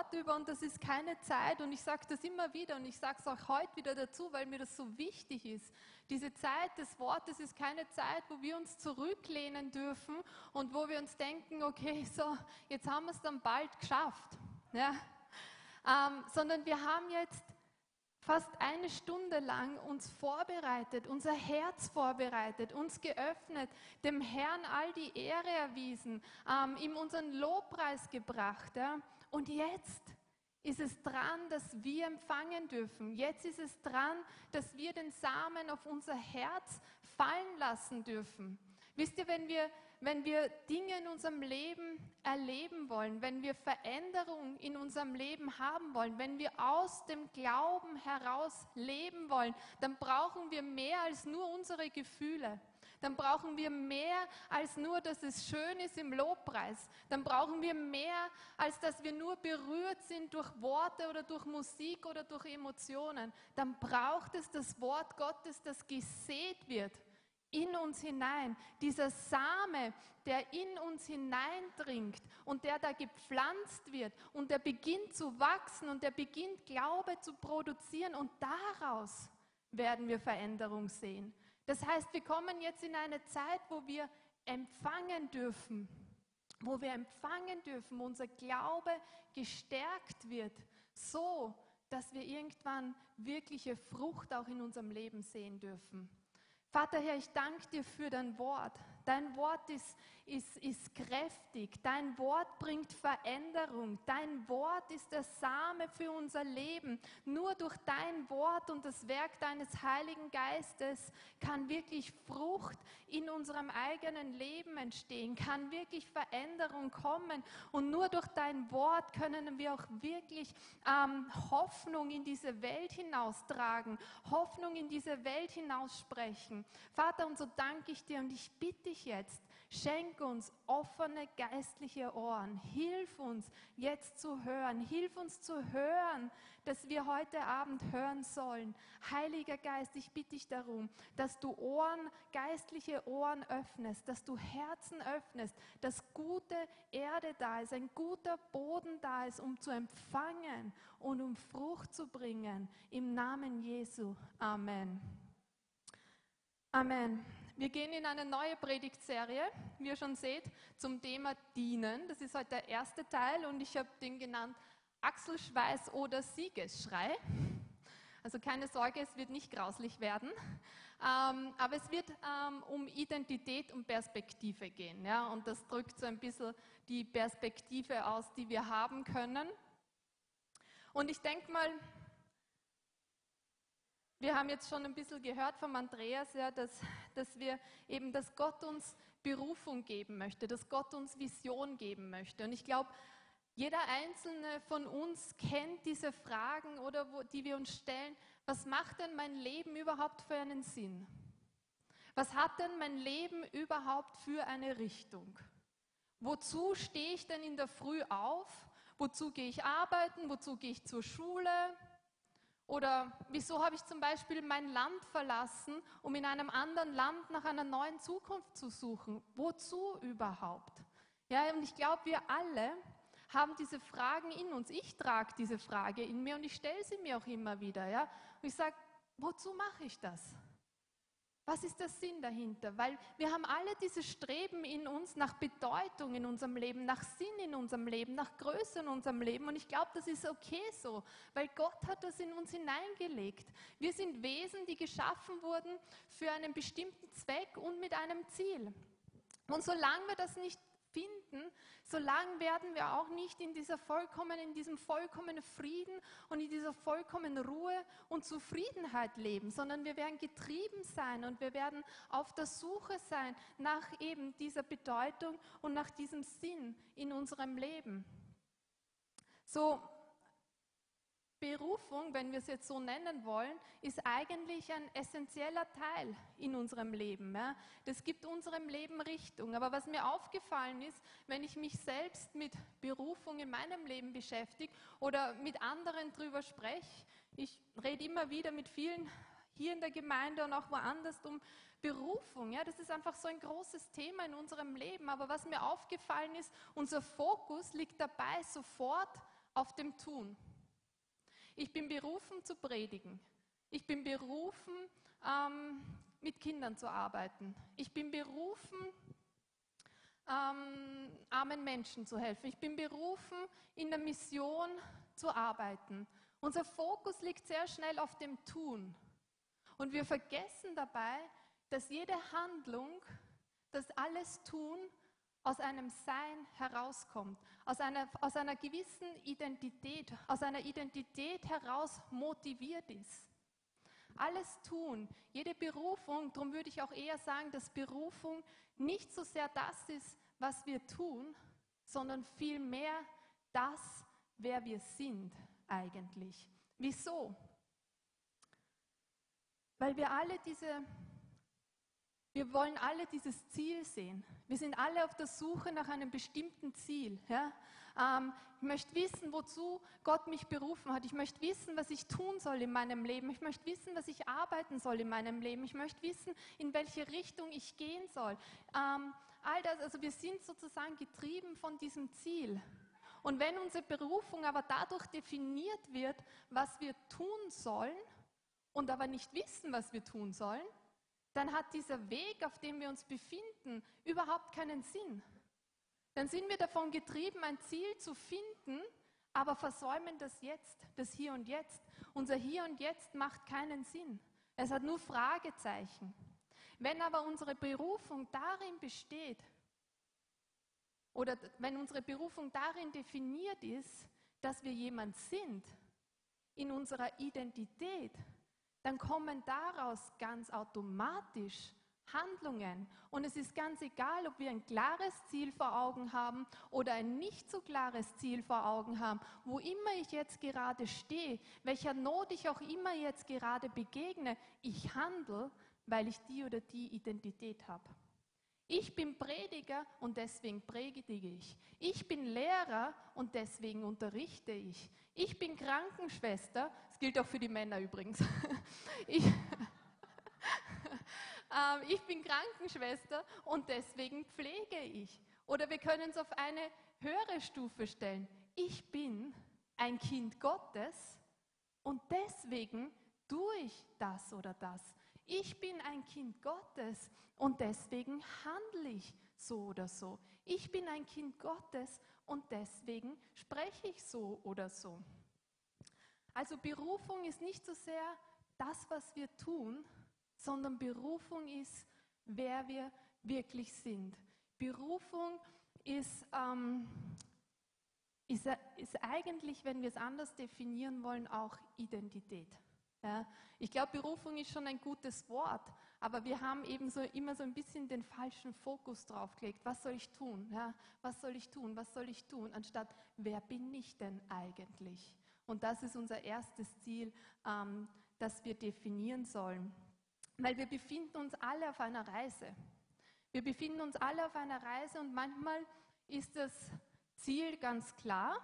Wort über und das ist keine Zeit und ich sage das immer wieder und ich sage es auch heute wieder dazu, weil mir das so wichtig ist. Diese Zeit des Wortes ist keine Zeit, wo wir uns zurücklehnen dürfen und wo wir uns denken, okay, so, jetzt haben wir es dann bald geschafft. Ja? Ähm, sondern wir haben jetzt fast eine Stunde lang uns vorbereitet, unser Herz vorbereitet, uns geöffnet, dem Herrn all die Ehre erwiesen, ähm, ihm unseren Lobpreis gebracht. Ja? Und jetzt ist es dran, dass wir empfangen dürfen. Jetzt ist es dran, dass wir den Samen auf unser Herz fallen lassen dürfen. Wisst ihr, wenn wir wenn wir Dinge in unserem Leben erleben wollen, wenn wir Veränderung in unserem Leben haben wollen, wenn wir aus dem Glauben heraus leben wollen, dann brauchen wir mehr als nur unsere Gefühle. Dann brauchen wir mehr als nur, dass es schön ist im Lobpreis. Dann brauchen wir mehr, als dass wir nur berührt sind durch Worte oder durch Musik oder durch Emotionen. Dann braucht es das Wort Gottes, das gesät wird in uns hinein. Dieser Same, der in uns hineindringt und der da gepflanzt wird und der beginnt zu wachsen und der beginnt Glaube zu produzieren und daraus werden wir Veränderung sehen. Das heißt, wir kommen jetzt in eine Zeit, wo wir empfangen dürfen, wo wir empfangen dürfen, wo unser Glaube gestärkt wird, so dass wir irgendwann wirkliche Frucht auch in unserem Leben sehen dürfen. Vater Herr, ich danke dir für dein Wort. Dein Wort ist, ist, ist kräftig. Dein Wort bringt Veränderung. Dein Wort ist der Same für unser Leben. Nur durch dein Wort und das Werk deines Heiligen Geistes kann wirklich Frucht in unserem eigenen Leben entstehen, kann wirklich Veränderung kommen. Und nur durch dein Wort können wir auch wirklich ähm, Hoffnung in diese Welt hinaustragen, Hoffnung in diese Welt hinaussprechen. Vater, und so danke ich dir und ich bitte dich jetzt, Schenk uns offene geistliche Ohren. Hilf uns jetzt zu hören. Hilf uns zu hören, dass wir heute Abend hören sollen. Heiliger Geist, ich bitte dich darum, dass du Ohren, geistliche Ohren öffnest, dass du Herzen öffnest, dass gute Erde da ist, ein guter Boden da ist, um zu empfangen und um Frucht zu bringen. Im Namen Jesu. Amen. Amen. Wir gehen in eine neue Predigtserie, wie ihr schon seht, zum Thema Dienen. Das ist heute der erste Teil und ich habe den genannt Achselschweiß oder Siegesschrei. Also keine Sorge, es wird nicht grauslich werden, ähm, aber es wird ähm, um Identität und Perspektive gehen. Und das drückt so ein bisschen die Perspektive aus, die wir haben können. Und ich denke mal, wir haben jetzt schon ein bisschen gehört vom Andreas, ja, dass, dass wir eben, dass Gott uns Berufung geben möchte, dass Gott uns Vision geben möchte. Und ich glaube, jeder einzelne von uns kennt diese Fragen oder wo, die wir uns stellen. Was macht denn mein Leben überhaupt für einen Sinn? Was hat denn mein Leben überhaupt für eine Richtung? Wozu stehe ich denn in der Früh auf? Wozu gehe ich arbeiten? Wozu gehe ich zur Schule? Oder wieso habe ich zum Beispiel mein Land verlassen, um in einem anderen Land nach einer neuen Zukunft zu suchen? Wozu überhaupt? Ja, und ich glaube, wir alle haben diese Fragen in uns. Ich trage diese Frage in mir und ich stelle sie mir auch immer wieder. Ja? Und ich sage, wozu mache ich das? Was ist der Sinn dahinter? Weil wir haben alle dieses Streben in uns nach Bedeutung in unserem Leben, nach Sinn in unserem Leben, nach Größe in unserem Leben. Und ich glaube, das ist okay so, weil Gott hat das in uns hineingelegt. Wir sind Wesen, die geschaffen wurden für einen bestimmten Zweck und mit einem Ziel. Und solange wir das nicht finden, solange werden wir auch nicht in, dieser vollkommenen, in diesem vollkommenen Frieden und in dieser vollkommenen Ruhe und Zufriedenheit leben, sondern wir werden getrieben sein und wir werden auf der Suche sein nach eben dieser Bedeutung und nach diesem Sinn in unserem Leben. So, Berufung, wenn wir es jetzt so nennen wollen, ist eigentlich ein essentieller Teil in unserem Leben. Das gibt unserem Leben Richtung. Aber was mir aufgefallen ist, wenn ich mich selbst mit Berufung in meinem Leben beschäftige oder mit anderen darüber spreche, ich rede immer wieder mit vielen hier in der Gemeinde und auch woanders um Berufung. Ja, das ist einfach so ein großes Thema in unserem Leben. Aber was mir aufgefallen ist, unser Fokus liegt dabei sofort auf dem Tun. Ich bin berufen zu predigen. Ich bin berufen, ähm, mit Kindern zu arbeiten. Ich bin berufen, ähm, armen Menschen zu helfen. Ich bin berufen, in der Mission zu arbeiten. Unser Fokus liegt sehr schnell auf dem Tun. Und wir vergessen dabei, dass jede Handlung, das alles Tun aus einem Sein herauskommt, aus einer, aus einer gewissen Identität, aus einer Identität heraus motiviert ist. Alles tun, jede Berufung, darum würde ich auch eher sagen, dass Berufung nicht so sehr das ist, was wir tun, sondern vielmehr das, wer wir sind eigentlich. Wieso? Weil wir alle diese wir wollen alle dieses Ziel sehen. Wir sind alle auf der Suche nach einem bestimmten Ziel. Ja? Ähm, ich möchte wissen, wozu Gott mich berufen hat. Ich möchte wissen, was ich tun soll in meinem Leben. Ich möchte wissen, was ich arbeiten soll in meinem Leben. Ich möchte wissen, in welche Richtung ich gehen soll. Ähm, all das, also wir sind sozusagen getrieben von diesem Ziel. Und wenn unsere Berufung aber dadurch definiert wird, was wir tun sollen und aber nicht wissen, was wir tun sollen, dann hat dieser Weg, auf dem wir uns befinden, überhaupt keinen Sinn. Dann sind wir davon getrieben, ein Ziel zu finden, aber versäumen das Jetzt, das Hier und Jetzt. Unser Hier und Jetzt macht keinen Sinn. Es hat nur Fragezeichen. Wenn aber unsere Berufung darin besteht, oder wenn unsere Berufung darin definiert ist, dass wir jemand sind, in unserer Identität, dann kommen daraus ganz automatisch Handlungen. Und es ist ganz egal, ob wir ein klares Ziel vor Augen haben oder ein nicht so klares Ziel vor Augen haben, wo immer ich jetzt gerade stehe, welcher Not ich auch immer jetzt gerade begegne, ich handle, weil ich die oder die Identität habe. Ich bin Prediger und deswegen predige ich. Ich bin Lehrer und deswegen unterrichte ich. Ich bin Krankenschwester, das gilt auch für die Männer übrigens. Ich, ähm, ich bin Krankenschwester und deswegen pflege ich. Oder wir können es auf eine höhere Stufe stellen. Ich bin ein Kind Gottes und deswegen tue ich das oder das. Ich bin ein Kind Gottes und deswegen handle ich so oder so. Ich bin ein Kind Gottes und deswegen spreche ich so oder so. Also Berufung ist nicht so sehr das, was wir tun, sondern Berufung ist, wer wir wirklich sind. Berufung ist, ähm, ist, ist eigentlich, wenn wir es anders definieren wollen, auch Identität. Ja, ich glaube, Berufung ist schon ein gutes Wort, aber wir haben eben so immer so ein bisschen den falschen Fokus drauf gelegt. Was soll ich tun? Ja, was soll ich tun? Was soll ich tun? Anstatt, wer bin ich denn eigentlich? Und das ist unser erstes Ziel, ähm, das wir definieren sollen. Weil wir befinden uns alle auf einer Reise. Wir befinden uns alle auf einer Reise und manchmal ist das Ziel ganz klar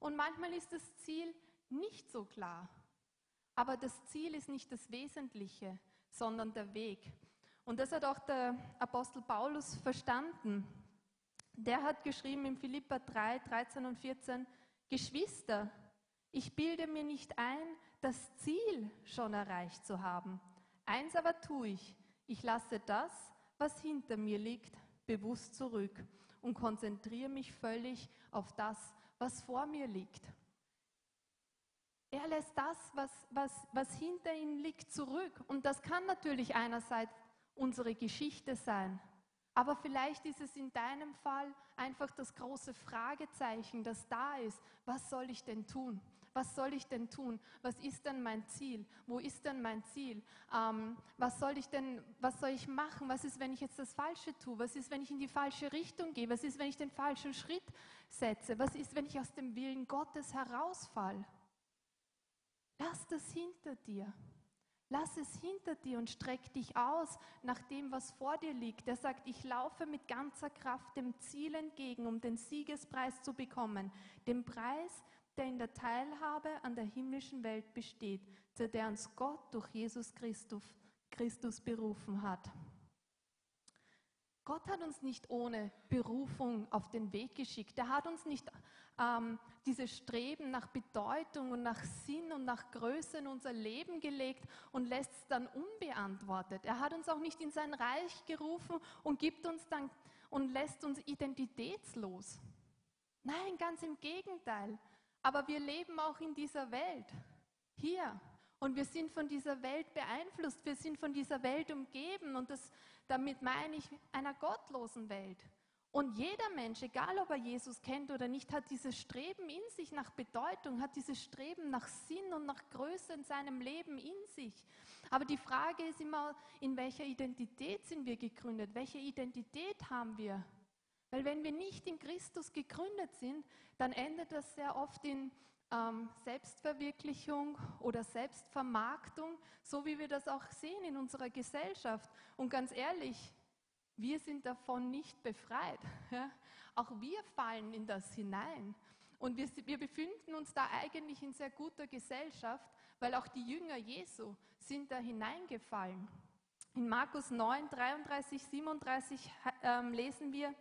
und manchmal ist das Ziel nicht so klar. Aber das Ziel ist nicht das Wesentliche, sondern der Weg. Und das hat auch der Apostel Paulus verstanden. Der hat geschrieben in Philippa 3, 13 und 14, Geschwister, ich bilde mir nicht ein, das Ziel schon erreicht zu haben. Eins aber tue ich, ich lasse das, was hinter mir liegt, bewusst zurück und konzentriere mich völlig auf das, was vor mir liegt. Er lässt das, was, was, was hinter ihm liegt, zurück. Und das kann natürlich einerseits unsere Geschichte sein. Aber vielleicht ist es in deinem Fall einfach das große Fragezeichen, das da ist. Was soll ich denn tun? Was soll ich denn tun? Was ist denn mein Ziel? Wo ist denn mein Ziel? Ähm, was soll ich denn, was soll ich machen? Was ist, wenn ich jetzt das Falsche tue? Was ist, wenn ich in die falsche Richtung gehe? Was ist, wenn ich den falschen Schritt setze? Was ist, wenn ich aus dem Willen Gottes herausfall? Lass das hinter dir. Lass es hinter dir und streck dich aus nach dem, was vor dir liegt. Er sagt, ich laufe mit ganzer Kraft dem Ziel entgegen, um den Siegespreis zu bekommen. Den Preis, der in der Teilhabe an der himmlischen Welt besteht. zu der uns Gott durch Jesus Christus, Christus berufen hat. Gott hat uns nicht ohne Berufung auf den Weg geschickt. Er hat uns nicht ähm, dieses Streben nach Bedeutung und nach Sinn und nach Größe in unser Leben gelegt und lässt es dann unbeantwortet. Er hat uns auch nicht in sein Reich gerufen und gibt uns dann und lässt uns identitätslos. Nein, ganz im Gegenteil. Aber wir leben auch in dieser Welt. Hier. Und wir sind von dieser Welt beeinflusst, wir sind von dieser Welt umgeben und das, damit meine ich einer gottlosen Welt. Und jeder Mensch, egal ob er Jesus kennt oder nicht, hat dieses Streben in sich nach Bedeutung, hat dieses Streben nach Sinn und nach Größe in seinem Leben in sich. Aber die Frage ist immer, in welcher Identität sind wir gegründet? Welche Identität haben wir? Weil wenn wir nicht in Christus gegründet sind, dann endet das sehr oft in ähm, Selbstverwirklichung oder Selbstvermarktung, so wie wir das auch sehen in unserer Gesellschaft. Und ganz ehrlich, wir sind davon nicht befreit. Ja? Auch wir fallen in das hinein. Und wir, wir befinden uns da eigentlich in sehr guter Gesellschaft, weil auch die Jünger Jesu sind da hineingefallen. In Markus 9, 33, 37 äh, lesen wir,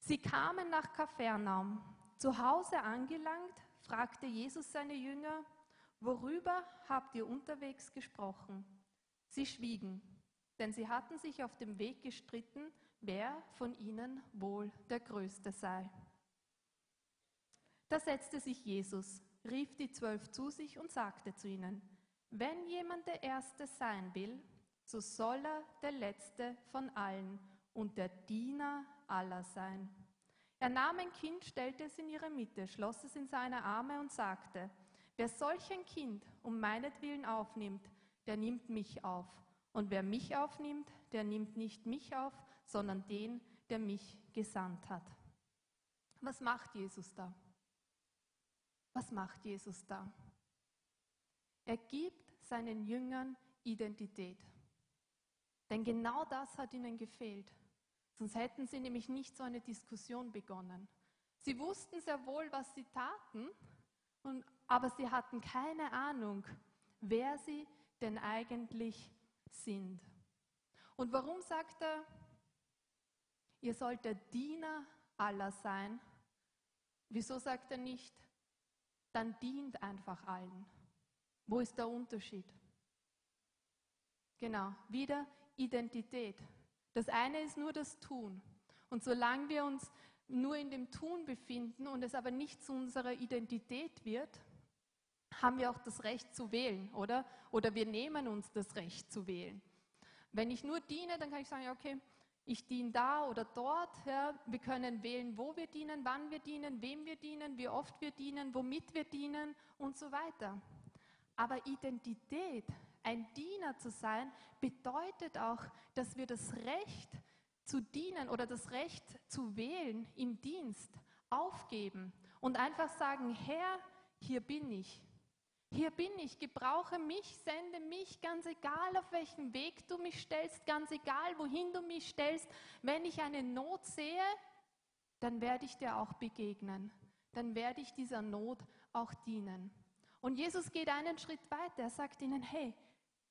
sie kamen nach Kapernaum. Zu Hause angelangt, fragte Jesus seine Jünger, worüber habt ihr unterwegs gesprochen? Sie schwiegen, denn sie hatten sich auf dem Weg gestritten, wer von ihnen wohl der Größte sei. Da setzte sich Jesus, rief die Zwölf zu sich und sagte zu ihnen, wenn jemand der Erste sein will, so soll er der Letzte von allen und der Diener aller sein. Er nahm ein Kind, stellte es in ihre Mitte, schloss es in seine Arme und sagte, wer solch ein Kind um meinetwillen aufnimmt, der nimmt mich auf. Und wer mich aufnimmt, der nimmt nicht mich auf, sondern den, der mich gesandt hat. Was macht Jesus da? Was macht Jesus da? Er gibt seinen Jüngern Identität. Denn genau das hat ihnen gefehlt. Sonst hätten sie nämlich nicht so eine Diskussion begonnen. Sie wussten sehr wohl, was sie taten, und, aber sie hatten keine Ahnung, wer sie denn eigentlich sind. Und warum sagt er, ihr sollt der Diener aller sein? Wieso sagt er nicht, dann dient einfach allen? Wo ist der Unterschied? Genau, wieder Identität. Das eine ist nur das Tun. Und solange wir uns nur in dem Tun befinden und es aber nicht zu unserer Identität wird, haben wir auch das Recht zu wählen, oder? Oder wir nehmen uns das Recht zu wählen. Wenn ich nur diene, dann kann ich sagen, okay, ich diene da oder dort. Ja. Wir können wählen, wo wir dienen, wann wir dienen, wem wir dienen, wie oft wir dienen, womit wir dienen und so weiter. Aber Identität ein Diener zu sein bedeutet auch, dass wir das Recht zu dienen oder das Recht zu wählen im Dienst aufgeben und einfach sagen, Herr, hier bin ich. Hier bin ich, gebrauche mich, sende mich, ganz egal auf welchen Weg du mich stellst, ganz egal wohin du mich stellst. Wenn ich eine Not sehe, dann werde ich dir auch begegnen. Dann werde ich dieser Not auch dienen. Und Jesus geht einen Schritt weiter. Er sagt ihnen, hey,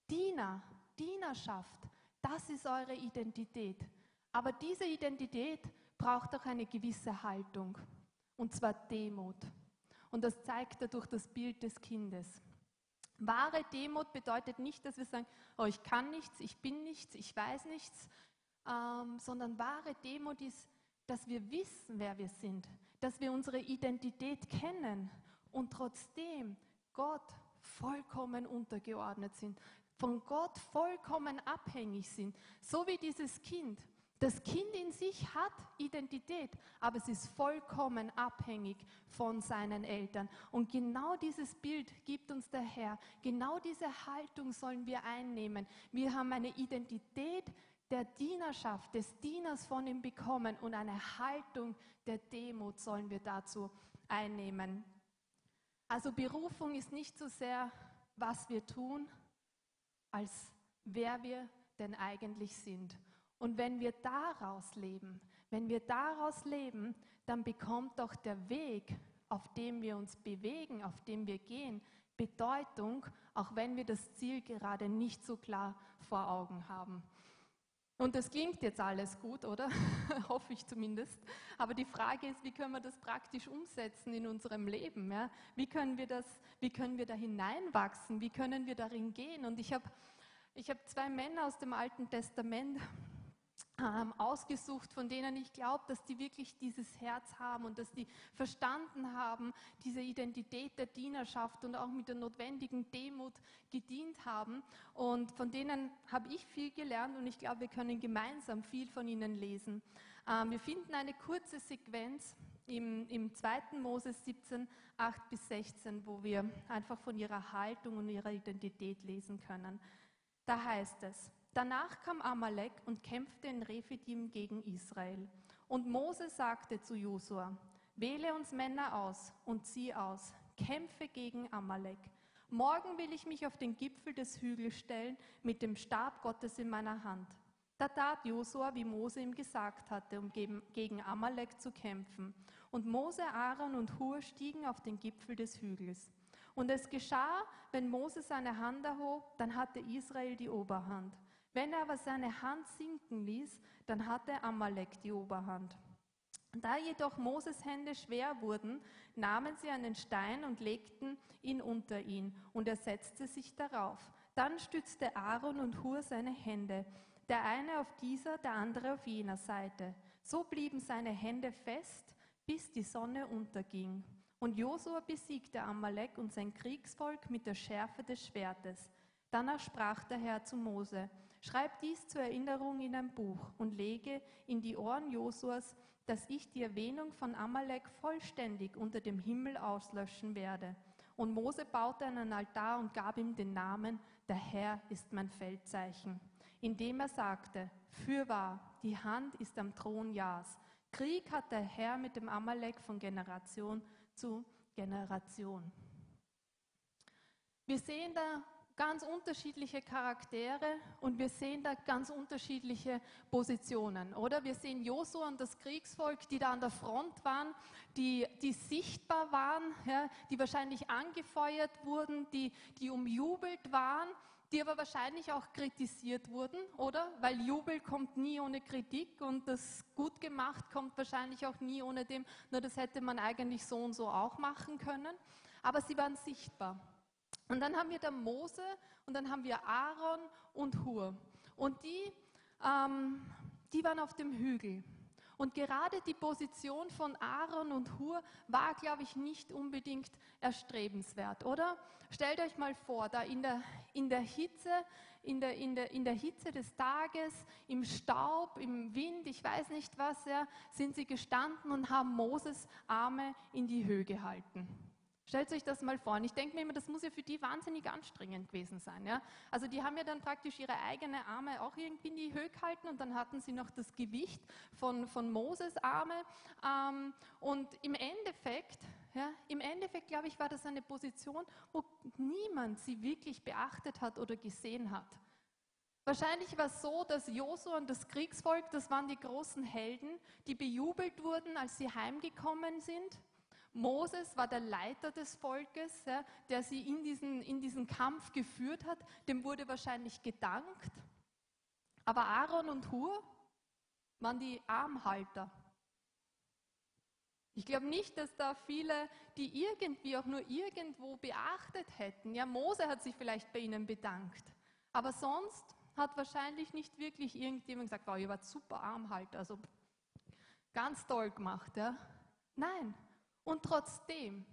Diener, Dienerschaft, das ist eure Identität. Aber diese Identität braucht auch eine gewisse Haltung, und zwar Demut. Und das zeigt er durch das Bild des Kindes. Wahre Demut bedeutet nicht, dass wir sagen, oh, ich kann nichts, ich bin nichts, ich weiß nichts, ähm, sondern wahre Demut ist, dass wir wissen, wer wir sind, dass wir unsere Identität kennen und trotzdem Gott vollkommen untergeordnet sind, von Gott vollkommen abhängig sind, so wie dieses Kind. Das Kind in sich hat Identität, aber es ist vollkommen abhängig von seinen Eltern. Und genau dieses Bild gibt uns der Herr. Genau diese Haltung sollen wir einnehmen. Wir haben eine Identität der Dienerschaft, des Dieners von ihm bekommen und eine Haltung der Demut sollen wir dazu einnehmen. Also Berufung ist nicht so sehr, was wir tun, als wer wir denn eigentlich sind. Und wenn wir daraus leben, wenn wir daraus leben, dann bekommt doch der Weg, auf dem wir uns bewegen, auf dem wir gehen, Bedeutung, auch wenn wir das Ziel gerade nicht so klar vor Augen haben. Und das klingt jetzt alles gut, oder? Hoffe ich zumindest. Aber die Frage ist, wie können wir das praktisch umsetzen in unserem Leben? Ja? Wie, können wir das, wie können wir da hineinwachsen? Wie können wir darin gehen? Und ich habe ich hab zwei Männer aus dem Alten Testament ähm, ausgesucht, von denen ich glaube, dass die wirklich dieses Herz haben und dass die verstanden haben, diese Identität der Dienerschaft und auch mit der notwendigen Demut gedient haben. Und von denen habe ich viel gelernt und ich glaube, wir können gemeinsam viel von ihnen lesen. Ähm, wir finden eine kurze Sequenz im, im 2. Moses 17, 8 bis 16, wo wir einfach von ihrer Haltung und ihrer Identität lesen können. Da heißt es, Danach kam Amalek und kämpfte in Rephidim gegen Israel. Und Mose sagte zu Josua, wähle uns Männer aus und zieh aus, kämpfe gegen Amalek. Morgen will ich mich auf den Gipfel des Hügels stellen mit dem Stab Gottes in meiner Hand. Da tat Josua, wie Mose ihm gesagt hatte, um gegen Amalek zu kämpfen. Und Mose, Aaron und Hur stiegen auf den Gipfel des Hügels. Und es geschah, wenn Mose seine Hand erhob, dann hatte Israel die Oberhand. Wenn er aber seine Hand sinken ließ, dann hatte Amalek die Oberhand. Da jedoch Moses Hände schwer wurden, nahmen sie einen Stein und legten ihn unter ihn, und er setzte sich darauf. Dann stützte Aaron und Hur seine Hände, der eine auf dieser, der andere auf jener Seite. So blieben seine Hände fest, bis die Sonne unterging. Und Josua besiegte Amalek und sein Kriegsvolk mit der Schärfe des Schwertes. Danach sprach der Herr zu Mose, Schreib dies zur Erinnerung in ein Buch und lege in die Ohren Josuas, dass ich die Erwähnung von Amalek vollständig unter dem Himmel auslöschen werde. Und Mose baute einen Altar und gab ihm den Namen, der Herr ist mein Feldzeichen, indem er sagte, fürwahr, die Hand ist am Thron Jas. Krieg hat der Herr mit dem Amalek von Generation zu Generation. Wir sehen da ganz unterschiedliche Charaktere und wir sehen da ganz unterschiedliche Positionen, oder? Wir sehen Josua und das Kriegsvolk, die da an der Front waren, die, die sichtbar waren, ja, die wahrscheinlich angefeuert wurden, die, die umjubelt waren, die aber wahrscheinlich auch kritisiert wurden, oder? Weil Jubel kommt nie ohne Kritik und das gut gemacht kommt wahrscheinlich auch nie ohne dem, nur das hätte man eigentlich so und so auch machen können. Aber sie waren sichtbar. Und dann haben wir da Mose und dann haben wir Aaron und Hur. Und die, ähm, die waren auf dem Hügel. Und gerade die Position von Aaron und Hur war, glaube ich, nicht unbedingt erstrebenswert, oder? Stellt euch mal vor, da in der, in der Hitze, in der, in, der, in der Hitze des Tages, im Staub, im Wind, ich weiß nicht was, ja, sind sie gestanden und haben Moses Arme in die Höhe gehalten. Stellt euch das mal vor. Und ich denke mir immer, das muss ja für die wahnsinnig anstrengend gewesen sein. Ja? Also die haben ja dann praktisch ihre eigenen Arme auch irgendwie in die Höhe gehalten und dann hatten sie noch das Gewicht von, von Moses Arme. Ähm, und im Endeffekt, ja, im Endeffekt, glaube ich, war das eine Position, wo niemand sie wirklich beachtet hat oder gesehen hat. Wahrscheinlich war es so, dass Josua und das Kriegsvolk, das waren die großen Helden, die bejubelt wurden, als sie heimgekommen sind. Moses war der Leiter des Volkes, ja, der sie in diesen, in diesen Kampf geführt hat. Dem wurde wahrscheinlich gedankt. Aber Aaron und Hur waren die Armhalter. Ich glaube nicht, dass da viele, die irgendwie auch nur irgendwo beachtet hätten. Ja, Mose hat sich vielleicht bei ihnen bedankt. Aber sonst hat wahrscheinlich nicht wirklich irgendjemand gesagt, wow, ihr wart super Armhalter, also ganz toll gemacht. Ja. Nein, und trotzdem,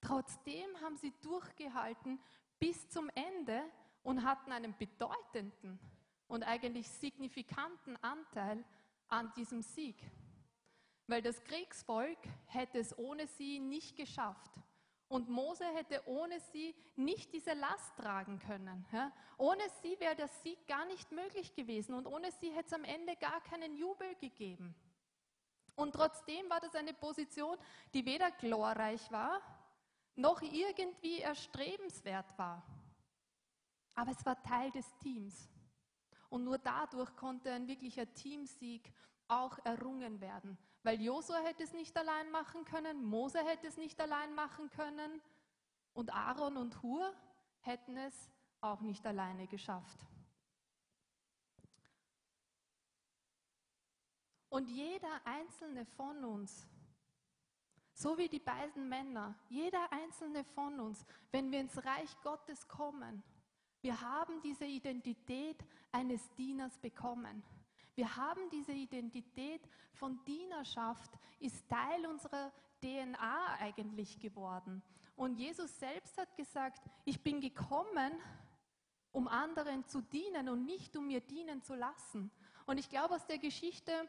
trotzdem haben sie durchgehalten bis zum Ende und hatten einen bedeutenden und eigentlich signifikanten Anteil an diesem Sieg. Weil das Kriegsvolk hätte es ohne sie nicht geschafft. Und Mose hätte ohne sie nicht diese Last tragen können. Ja? Ohne sie wäre der Sieg gar nicht möglich gewesen und ohne sie hätte es am Ende gar keinen Jubel gegeben. Und trotzdem war das eine Position, die weder glorreich war, noch irgendwie erstrebenswert war. Aber es war Teil des Teams. Und nur dadurch konnte ein wirklicher Teamsieg auch errungen werden. Weil Josua hätte es nicht allein machen können, Mose hätte es nicht allein machen können, Und Aaron und Hur hätten es auch nicht alleine geschafft. Und jeder einzelne von uns, so wie die beiden Männer, jeder einzelne von uns, wenn wir ins Reich Gottes kommen, wir haben diese Identität eines Dieners bekommen. Wir haben diese Identität von Dienerschaft, ist Teil unserer DNA eigentlich geworden. Und Jesus selbst hat gesagt, ich bin gekommen, um anderen zu dienen und nicht um mir dienen zu lassen. Und ich glaube, aus der Geschichte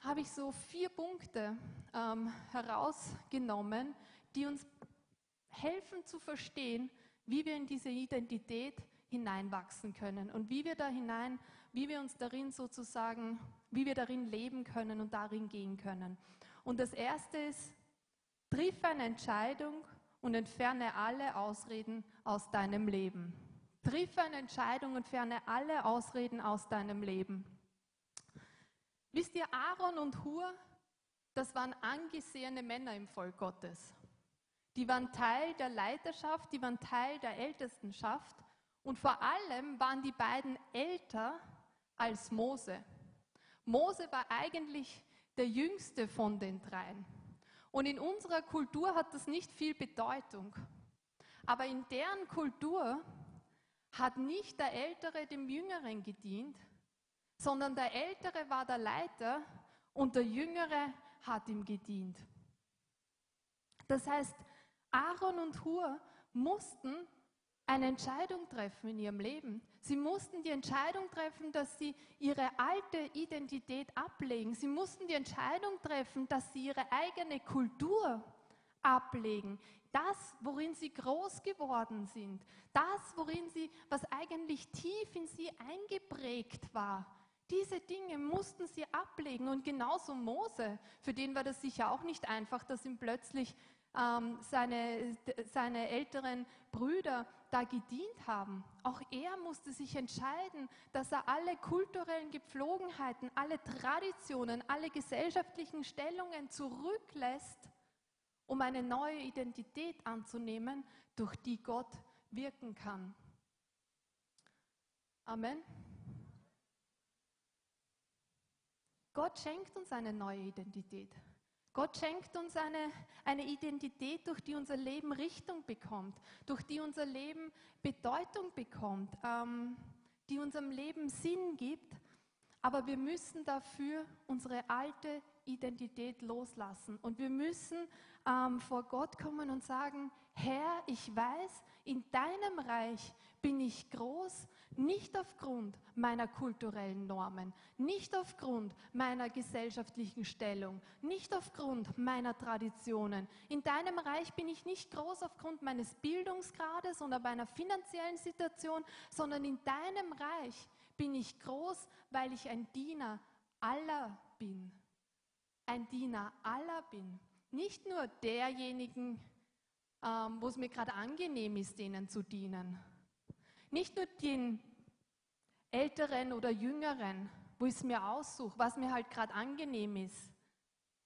habe ich so vier Punkte ähm, herausgenommen, die uns helfen zu verstehen, wie wir in diese Identität hineinwachsen können und wie wir da hinein, wie wir uns darin sozusagen, wie wir darin leben können und darin gehen können. Und das erste ist, triff eine Entscheidung und entferne alle Ausreden aus deinem Leben. Triff eine Entscheidung und entferne alle Ausreden aus deinem Leben. Wisst ihr, Aaron und Hur, das waren angesehene Männer im Volk Gottes. Die waren Teil der Leiterschaft, die waren Teil der Ältestenschaft und vor allem waren die beiden älter als Mose. Mose war eigentlich der jüngste von den dreien. Und in unserer Kultur hat das nicht viel Bedeutung. Aber in deren Kultur hat nicht der Ältere dem Jüngeren gedient, sondern der Ältere war der Leiter und der Jüngere hat ihm gedient. Das heißt, Aaron und Hur mussten eine Entscheidung treffen in ihrem Leben. Sie mussten die Entscheidung treffen, dass sie ihre alte Identität ablegen. Sie mussten die Entscheidung treffen, dass sie ihre eigene Kultur ablegen. Das, worin sie groß geworden sind. Das, worin sie, was eigentlich tief in sie eingeprägt war. Diese Dinge mussten sie ablegen. Und genauso Mose, für den war das sicher auch nicht einfach, dass ihm plötzlich ähm, seine, seine älteren Brüder da gedient haben. Auch er musste sich entscheiden, dass er alle kulturellen Gepflogenheiten, alle Traditionen, alle gesellschaftlichen Stellungen zurücklässt, um eine neue Identität anzunehmen, durch die Gott wirken kann. Amen. Gott schenkt uns eine neue Identität. Gott schenkt uns eine, eine Identität, durch die unser Leben Richtung bekommt, durch die unser Leben Bedeutung bekommt, ähm, die unserem Leben Sinn gibt. Aber wir müssen dafür unsere alte Identität loslassen. Und wir müssen ähm, vor Gott kommen und sagen, Herr, ich weiß, in deinem Reich bin ich groß, nicht aufgrund meiner kulturellen Normen, nicht aufgrund meiner gesellschaftlichen Stellung, nicht aufgrund meiner Traditionen. In deinem Reich bin ich nicht groß aufgrund meines Bildungsgrades oder meiner finanziellen Situation, sondern in deinem Reich bin ich groß, weil ich ein Diener aller bin. Ein Diener aller bin. Nicht nur derjenigen, ähm, wo es mir gerade angenehm ist, denen zu dienen. Nicht nur den Älteren oder Jüngeren, wo ich es mir aussuche, was mir halt gerade angenehm ist.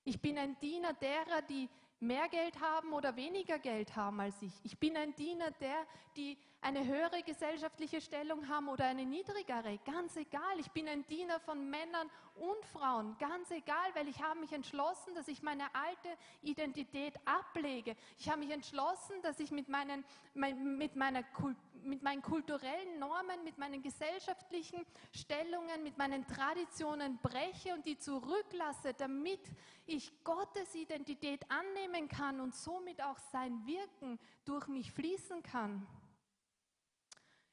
Ich bin ein Diener derer, die mehr Geld haben oder weniger Geld haben als ich. Ich bin ein Diener der, die eine höhere gesellschaftliche Stellung haben oder eine niedrigere. Ganz egal. Ich bin ein Diener von Männern und Frauen. Ganz egal, weil ich habe mich entschlossen, dass ich meine alte Identität ablege. Ich habe mich entschlossen, dass ich mit meinen, mit meiner Kultur mit meinen kulturellen Normen, mit meinen gesellschaftlichen Stellungen, mit meinen Traditionen breche und die zurücklasse, damit ich Gottes Identität annehmen kann und somit auch sein Wirken durch mich fließen kann.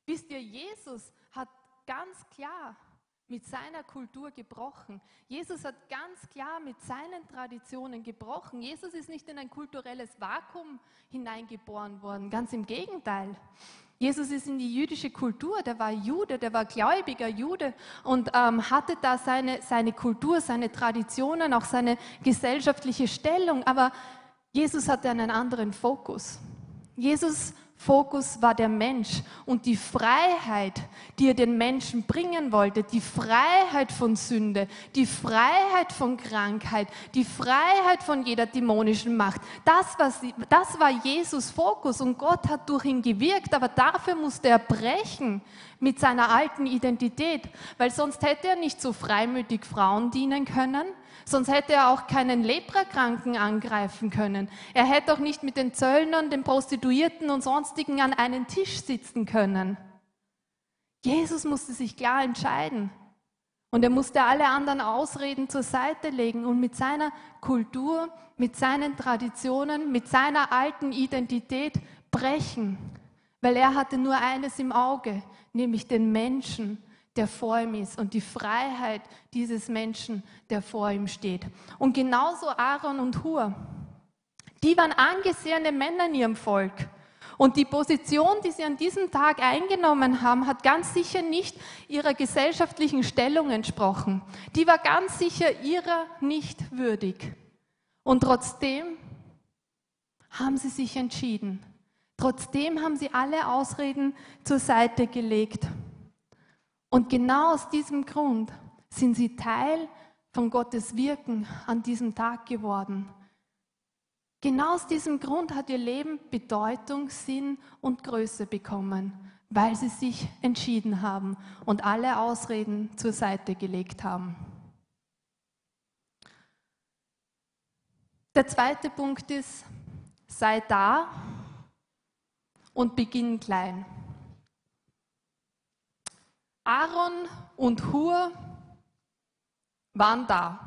Wisst ihr, Jesus hat ganz klar mit seiner Kultur gebrochen. Jesus hat ganz klar mit seinen Traditionen gebrochen. Jesus ist nicht in ein kulturelles Vakuum hineingeboren worden, ganz im Gegenteil. Jesus ist in die jüdische Kultur, der war Jude, der war gläubiger Jude und ähm, hatte da seine, seine Kultur, seine Traditionen, auch seine gesellschaftliche Stellung. Aber Jesus hatte einen anderen Fokus. Jesus Fokus war der Mensch und die Freiheit, die er den Menschen bringen wollte, die Freiheit von Sünde, die Freiheit von Krankheit, die Freiheit von jeder dämonischen Macht. Das war, das war Jesus Fokus und Gott hat durch ihn gewirkt, aber dafür musste er brechen mit seiner alten Identität, weil sonst hätte er nicht so freimütig Frauen dienen können Sonst hätte er auch keinen Leprakranken angreifen können. Er hätte auch nicht mit den Zöllnern, den Prostituierten und sonstigen an einen Tisch sitzen können. Jesus musste sich klar entscheiden. Und er musste alle anderen Ausreden zur Seite legen und mit seiner Kultur, mit seinen Traditionen, mit seiner alten Identität brechen. Weil er hatte nur eines im Auge, nämlich den Menschen, der vor ihm ist und die Freiheit dieses Menschen, der vor ihm steht. Und genauso Aaron und Hur. Die waren angesehene Männer in ihrem Volk. Und die Position, die sie an diesem Tag eingenommen haben, hat ganz sicher nicht ihrer gesellschaftlichen Stellung entsprochen. Die war ganz sicher ihrer nicht würdig. Und trotzdem haben sie sich entschieden. Trotzdem haben sie alle Ausreden zur Seite gelegt. Und genau aus diesem Grund sind sie Teil von Gottes Wirken an diesem Tag geworden. Genau aus diesem Grund hat ihr Leben Bedeutung, Sinn und Größe bekommen, weil sie sich entschieden haben und alle Ausreden zur Seite gelegt haben. Der zweite Punkt ist, sei da und beginn klein. Aaron und Hur waren da.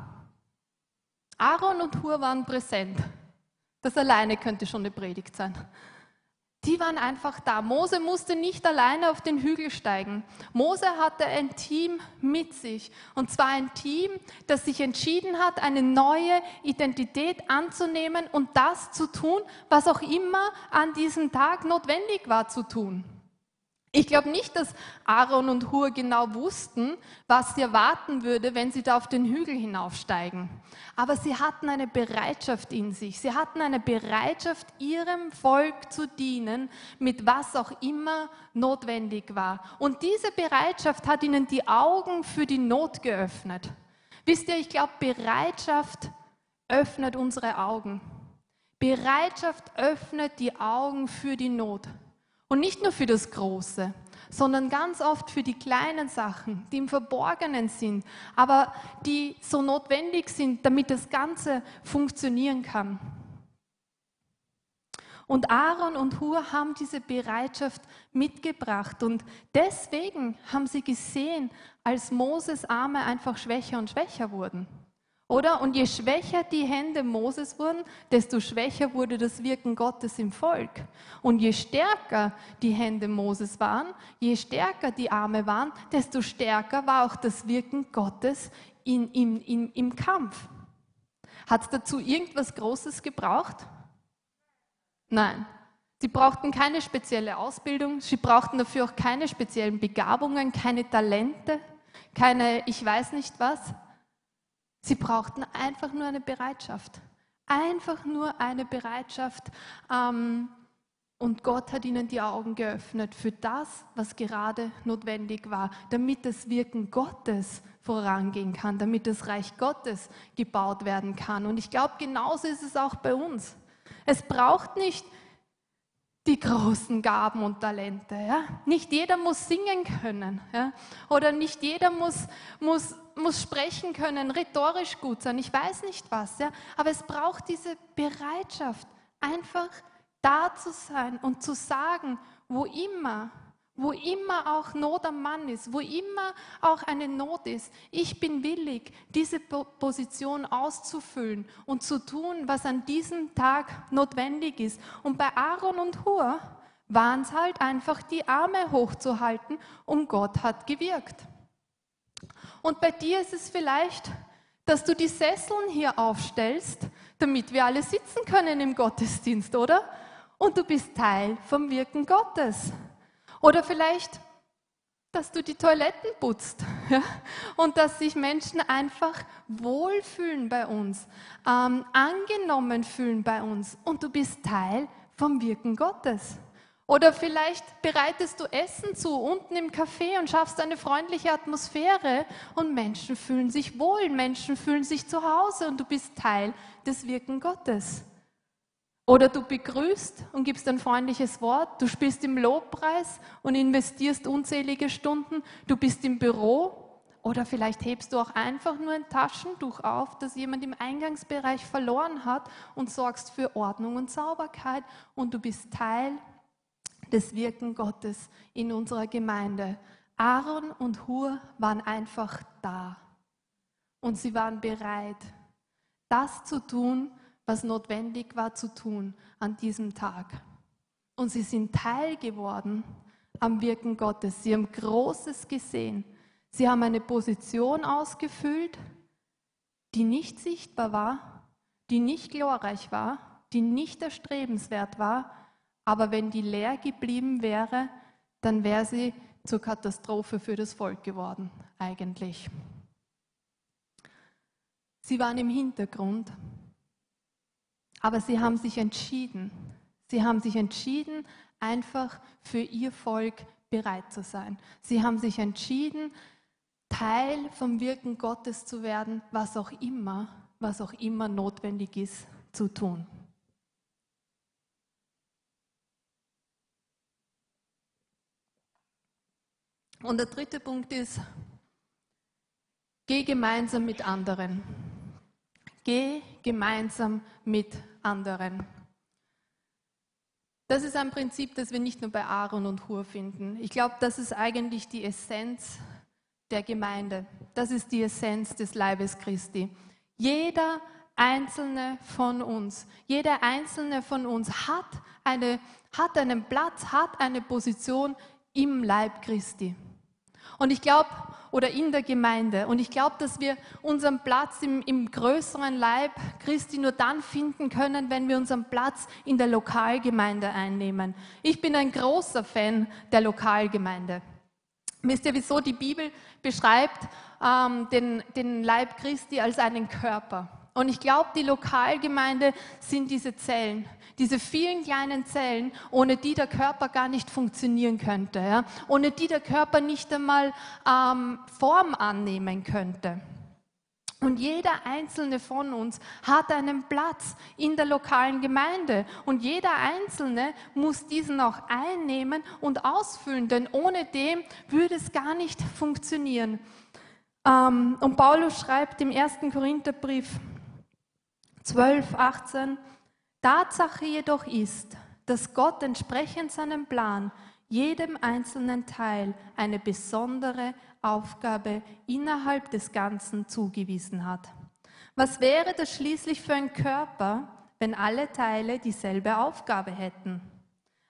Aaron und Hur waren präsent. Das alleine könnte schon eine Predigt sein. Die waren einfach da. Mose musste nicht alleine auf den Hügel steigen. Mose hatte ein Team mit sich. Und zwar ein Team, das sich entschieden hat, eine neue Identität anzunehmen und das zu tun, was auch immer an diesem Tag notwendig war zu tun. Ich glaube nicht, dass Aaron und Hur genau wussten, was sie erwarten würde, wenn sie da auf den Hügel hinaufsteigen. Aber sie hatten eine Bereitschaft in sich. Sie hatten eine Bereitschaft, ihrem Volk zu dienen, mit was auch immer notwendig war. Und diese Bereitschaft hat ihnen die Augen für die Not geöffnet. Wisst ihr, ich glaube, Bereitschaft öffnet unsere Augen. Bereitschaft öffnet die Augen für die Not. Und nicht nur für das Große, sondern ganz oft für die kleinen Sachen, die im Verborgenen sind, aber die so notwendig sind, damit das Ganze funktionieren kann. Und Aaron und Hur haben diese Bereitschaft mitgebracht und deswegen haben sie gesehen, als Moses Arme einfach schwächer und schwächer wurden. Oder? Und je schwächer die Hände Moses wurden, desto schwächer wurde das Wirken Gottes im Volk. Und je stärker die Hände Moses waren, je stärker die Arme waren, desto stärker war auch das Wirken Gottes in, in, in, im Kampf. Hat es dazu irgendwas Großes gebraucht? Nein. Sie brauchten keine spezielle Ausbildung, sie brauchten dafür auch keine speziellen Begabungen, keine Talente, keine ich weiß nicht was. Sie brauchten einfach nur eine Bereitschaft. Einfach nur eine Bereitschaft. Ähm, und Gott hat ihnen die Augen geöffnet für das, was gerade notwendig war, damit das Wirken Gottes vorangehen kann, damit das Reich Gottes gebaut werden kann. Und ich glaube, genauso ist es auch bei uns. Es braucht nicht die großen Gaben und Talente. Ja? Nicht jeder muss singen können. Ja? Oder nicht jeder muss, muss, muss sprechen können, rhetorisch gut sein. Ich weiß nicht was. Ja? Aber es braucht diese Bereitschaft, einfach da zu sein und zu sagen, wo immer wo immer auch Not am Mann ist, wo immer auch eine Not ist. Ich bin willig, diese Position auszufüllen und zu tun, was an diesem Tag notwendig ist. Und bei Aaron und Hur waren es halt einfach die Arme hochzuhalten und Gott hat gewirkt. Und bei dir ist es vielleicht, dass du die Sesseln hier aufstellst, damit wir alle sitzen können im Gottesdienst, oder? Und du bist Teil vom Wirken Gottes. Oder vielleicht, dass du die Toiletten putzt ja? und dass sich Menschen einfach wohlfühlen bei uns, ähm, angenommen fühlen bei uns und du bist Teil vom Wirken Gottes. Oder vielleicht bereitest du Essen zu unten im Café und schaffst eine freundliche Atmosphäre und Menschen fühlen sich wohl, Menschen fühlen sich zu Hause und du bist Teil des Wirken Gottes. Oder du begrüßt und gibst ein freundliches Wort, du spielst im Lobpreis und investierst unzählige Stunden, du bist im Büro oder vielleicht hebst du auch einfach nur ein Taschentuch auf, das jemand im Eingangsbereich verloren hat und sorgst für Ordnung und Sauberkeit und du bist Teil des Wirken Gottes in unserer Gemeinde. Aaron und Hur waren einfach da und sie waren bereit, das zu tun, was notwendig war zu tun an diesem Tag. Und sie sind Teil geworden am Wirken Gottes. Sie haben Großes gesehen. Sie haben eine Position ausgefüllt, die nicht sichtbar war, die nicht glorreich war, die nicht erstrebenswert war, aber wenn die leer geblieben wäre, dann wäre sie zur Katastrophe für das Volk geworden, eigentlich. Sie waren im Hintergrund, aber sie haben sich entschieden. Sie haben sich entschieden, einfach für ihr Volk bereit zu sein. Sie haben sich entschieden, Teil vom Wirken Gottes zu werden, was auch immer, was auch immer notwendig ist zu tun. Und der dritte Punkt ist, geh gemeinsam mit anderen. Geh gemeinsam mit anderen. Das ist ein Prinzip, das wir nicht nur bei Aaron und Hur finden. Ich glaube, das ist eigentlich die Essenz der Gemeinde. Das ist die Essenz des Leibes Christi. Jeder einzelne von uns, jeder einzelne von uns hat, eine, hat einen Platz, hat eine Position im Leib Christi. Und ich glaube, oder in der Gemeinde. Und ich glaube, dass wir unseren Platz im, im größeren Leib Christi nur dann finden können, wenn wir unseren Platz in der Lokalgemeinde einnehmen. Ich bin ein großer Fan der Lokalgemeinde. Wisst ihr, wieso die Bibel beschreibt ähm, den, den Leib Christi als einen Körper? Und ich glaube, die Lokalgemeinde sind diese Zellen, diese vielen kleinen Zellen, ohne die der Körper gar nicht funktionieren könnte, ja? ohne die der Körper nicht einmal ähm, Form annehmen könnte. Und jeder einzelne von uns hat einen Platz in der lokalen Gemeinde. Und jeder einzelne muss diesen auch einnehmen und ausfüllen, denn ohne dem würde es gar nicht funktionieren. Ähm, und Paulus schreibt im ersten Korintherbrief, 12, 18. Tatsache jedoch ist, dass Gott entsprechend seinem Plan jedem einzelnen Teil eine besondere Aufgabe innerhalb des Ganzen zugewiesen hat. Was wäre das schließlich für ein Körper, wenn alle Teile dieselbe Aufgabe hätten?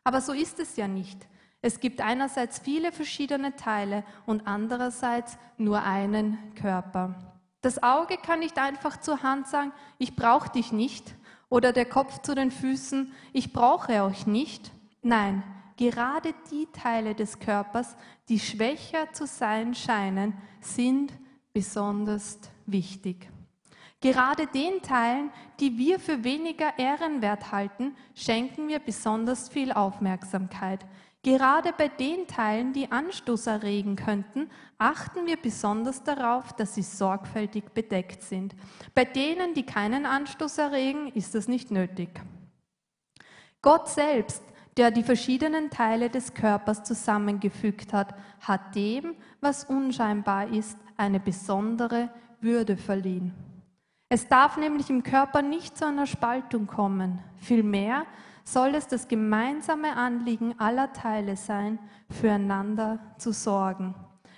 Aber so ist es ja nicht. Es gibt einerseits viele verschiedene Teile und andererseits nur einen Körper. Das Auge kann nicht einfach zur Hand sagen, ich brauche dich nicht. Oder der Kopf zu den Füßen, ich brauche euch nicht. Nein, gerade die Teile des Körpers, die schwächer zu sein scheinen, sind besonders wichtig. Gerade den Teilen, die wir für weniger ehrenwert halten, schenken wir besonders viel Aufmerksamkeit. Gerade bei den Teilen, die Anstoß erregen könnten, achten wir besonders darauf, dass sie sorgfältig bedeckt sind. Bei denen, die keinen Anstoß erregen, ist das nicht nötig. Gott selbst, der die verschiedenen Teile des Körpers zusammengefügt hat, hat dem, was unscheinbar ist, eine besondere Würde verliehen. Es darf nämlich im Körper nicht zu einer Spaltung kommen. Vielmehr soll es das gemeinsame Anliegen aller Teile sein, füreinander zu sorgen.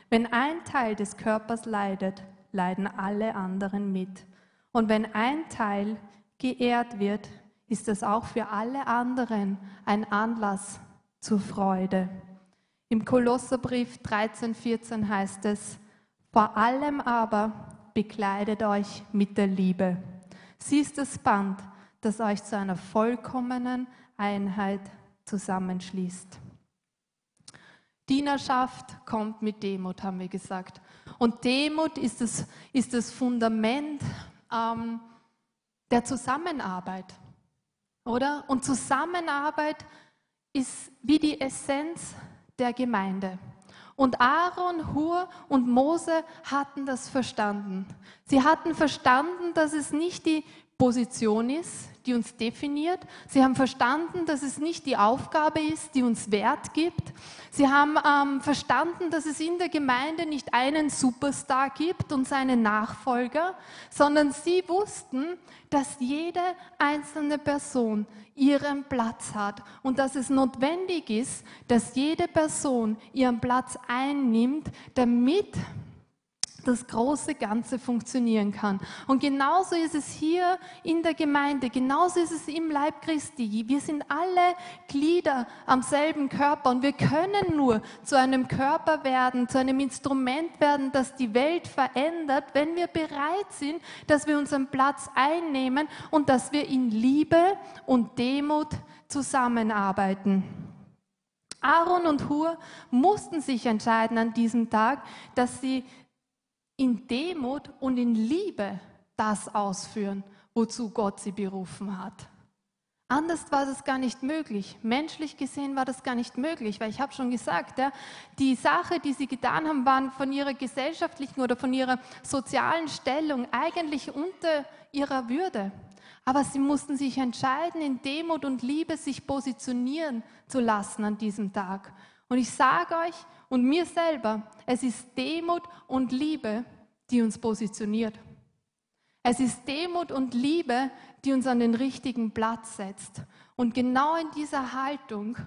Wenn ein Teil des Körpers leidet, leiden alle anderen mit. Und wenn ein Teil geehrt wird, ist es auch für alle anderen ein Anlass zur Freude. Im Kolosserbrief 13, 14 heißt es, vor allem aber bekleidet euch mit der Liebe. Sie ist das Band, das euch zu einer vollkommenen Einheit zusammenschließt. Dienerschaft kommt mit Demut, haben wir gesagt. Und Demut ist das, ist das Fundament ähm, der Zusammenarbeit, oder? Und Zusammenarbeit ist wie die Essenz der Gemeinde. Und Aaron, Hur und Mose hatten das verstanden. Sie hatten verstanden, dass es nicht die Position ist, die uns definiert. Sie haben verstanden, dass es nicht die Aufgabe ist, die uns Wert gibt. Sie haben ähm, verstanden, dass es in der Gemeinde nicht einen Superstar gibt und seine Nachfolger, sondern sie wussten, dass jede einzelne Person ihren Platz hat und dass es notwendig ist, dass jede Person ihren Platz einnimmt, damit das große Ganze funktionieren kann. Und genauso ist es hier in der Gemeinde, genauso ist es im Leib Christi. Wir sind alle Glieder am selben Körper und wir können nur zu einem Körper werden, zu einem Instrument werden, das die Welt verändert, wenn wir bereit sind, dass wir unseren Platz einnehmen und dass wir in Liebe und Demut zusammenarbeiten. Aaron und Hur mussten sich entscheiden an diesem Tag, dass sie in Demut und in Liebe das ausführen, wozu Gott sie berufen hat. Anders war das gar nicht möglich. Menschlich gesehen war das gar nicht möglich, weil ich habe schon gesagt, ja, die Sache, die sie getan haben, waren von ihrer gesellschaftlichen oder von ihrer sozialen Stellung eigentlich unter ihrer Würde. Aber sie mussten sich entscheiden, in Demut und Liebe sich positionieren zu lassen an diesem Tag. Und ich sage euch und mir selber, es ist Demut und Liebe, die uns positioniert. Es ist Demut und Liebe, die uns an den richtigen Platz setzt. Und genau in dieser Haltung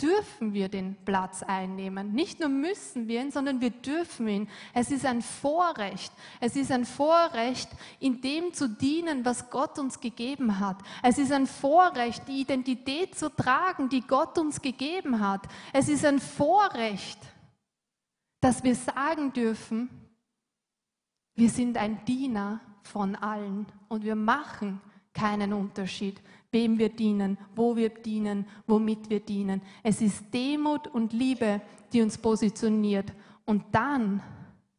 dürfen wir den Platz einnehmen. Nicht nur müssen wir ihn, sondern wir dürfen ihn. Es ist ein Vorrecht. Es ist ein Vorrecht, in dem zu dienen, was Gott uns gegeben hat. Es ist ein Vorrecht, die Identität zu tragen, die Gott uns gegeben hat. Es ist ein Vorrecht, dass wir sagen dürfen, wir sind ein Diener von allen und wir machen keinen Unterschied, wem wir dienen, wo wir dienen, womit wir dienen. Es ist Demut und Liebe, die uns positioniert. Und dann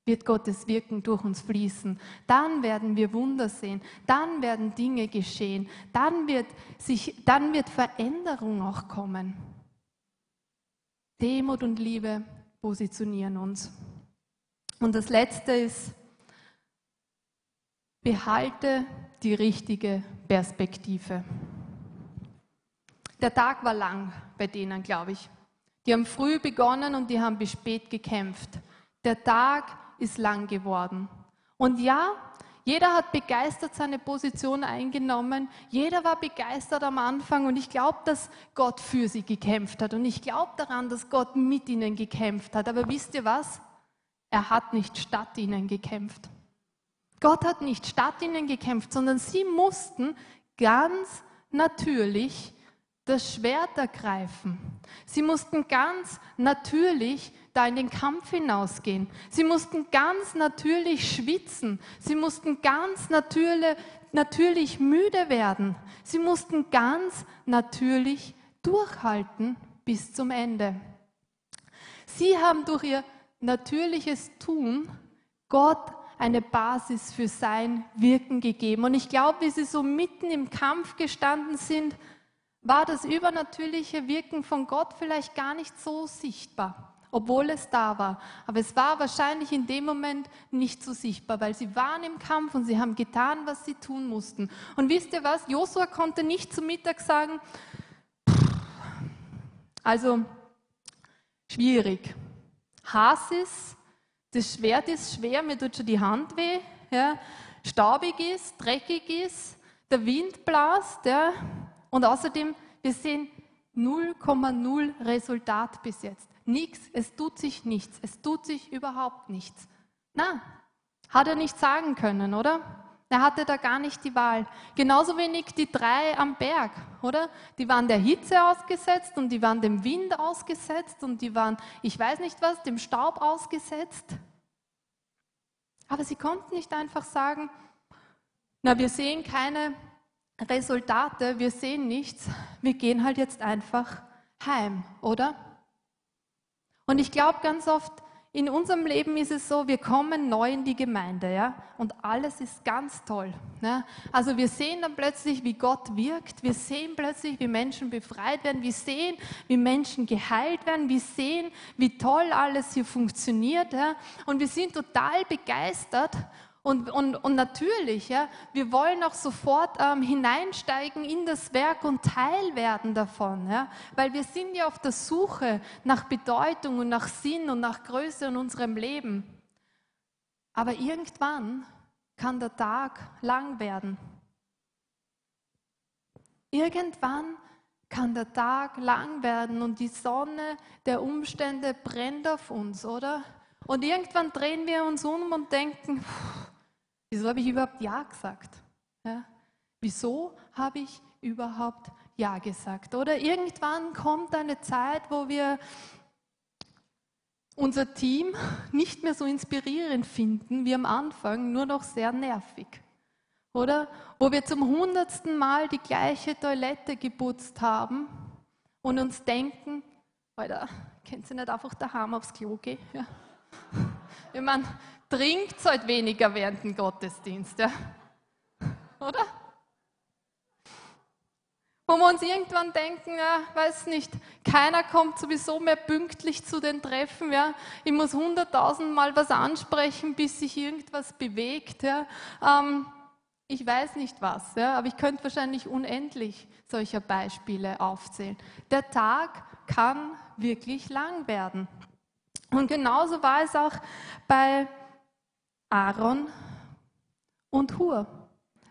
wird Gottes Wirken durch uns fließen. Dann werden wir Wunder sehen. Dann werden Dinge geschehen. Dann wird, sich, dann wird Veränderung auch kommen. Demut und Liebe positionieren uns. Und das Letzte ist, behalte die richtige Perspektive. Der Tag war lang bei denen, glaube ich. Die haben früh begonnen und die haben bis spät gekämpft. Der Tag ist lang geworden. Und ja, jeder hat begeistert seine Position eingenommen. Jeder war begeistert am Anfang und ich glaube, dass Gott für sie gekämpft hat. Und ich glaube daran, dass Gott mit ihnen gekämpft hat. Aber wisst ihr was? Er hat nicht statt ihnen gekämpft. Gott hat nicht statt ihnen gekämpft, sondern sie mussten ganz natürlich das Schwert ergreifen. Sie mussten ganz natürlich da in den Kampf hinausgehen. Sie mussten ganz natürlich schwitzen. Sie mussten ganz natürlich, natürlich müde werden. Sie mussten ganz natürlich durchhalten bis zum Ende. Sie haben durch ihr natürliches Tun Gott eine Basis für sein Wirken gegeben. Und ich glaube, wie sie so mitten im Kampf gestanden sind, war das übernatürliche Wirken von Gott vielleicht gar nicht so sichtbar, obwohl es da war. Aber es war wahrscheinlich in dem Moment nicht so sichtbar, weil sie waren im Kampf und sie haben getan, was sie tun mussten. Und wisst ihr was? Josua konnte nicht zum Mittag sagen, also schwierig. Hass ist, das Schwert ist schwer, mir tut schon die Hand weh. Ja. Staubig ist, dreckig ist, der Wind blast. Ja. Und außerdem, wir sehen 0,0 Resultat bis jetzt. Nichts, es tut sich nichts, es tut sich überhaupt nichts. Na, hat er nicht sagen können, oder? Er hatte da gar nicht die Wahl. Genauso wenig die drei am Berg, oder? Die waren der Hitze ausgesetzt und die waren dem Wind ausgesetzt und die waren, ich weiß nicht was, dem Staub ausgesetzt. Aber sie konnten nicht einfach sagen, na, wir sehen keine Resultate, wir sehen nichts, wir gehen halt jetzt einfach heim, oder? Und ich glaube ganz oft, in unserem Leben ist es so, wir kommen neu in die Gemeinde, ja, und alles ist ganz toll. Ja? Also wir sehen dann plötzlich, wie Gott wirkt, wir sehen plötzlich, wie Menschen befreit werden, wir sehen, wie Menschen geheilt werden, wir sehen, wie toll alles hier funktioniert, ja? und wir sind total begeistert und, und, und natürlich, ja, wir wollen auch sofort ähm, hineinsteigen in das Werk und Teil werden davon, ja, weil wir sind ja auf der Suche nach Bedeutung und nach Sinn und nach Größe in unserem Leben. Aber irgendwann kann der Tag lang werden. Irgendwann kann der Tag lang werden und die Sonne der Umstände brennt auf uns, oder? Und irgendwann drehen wir uns um und denken, pff, Wieso habe ich überhaupt Ja gesagt? Ja? Wieso habe ich überhaupt Ja gesagt? Oder irgendwann kommt eine Zeit, wo wir unser Team nicht mehr so inspirierend finden wie am Anfang, nur noch sehr nervig. Oder wo wir zum hundertsten Mal die gleiche Toilette geputzt haben und uns denken, Alter, könnt ihr nicht einfach daheim aufs Klo gehen? Ja. Ich meine, trinkt halt weniger während dem Gottesdienst, ja? oder? Wo wir uns irgendwann denken, ja, weiß nicht, keiner kommt sowieso mehr pünktlich zu den Treffen, ja. Ich muss hunderttausend Mal was ansprechen, bis sich irgendwas bewegt, ja. Ähm, ich weiß nicht was, ja, aber ich könnte wahrscheinlich unendlich solcher Beispiele aufzählen. Der Tag kann wirklich lang werden. Und genauso war es auch bei Aaron und Hur.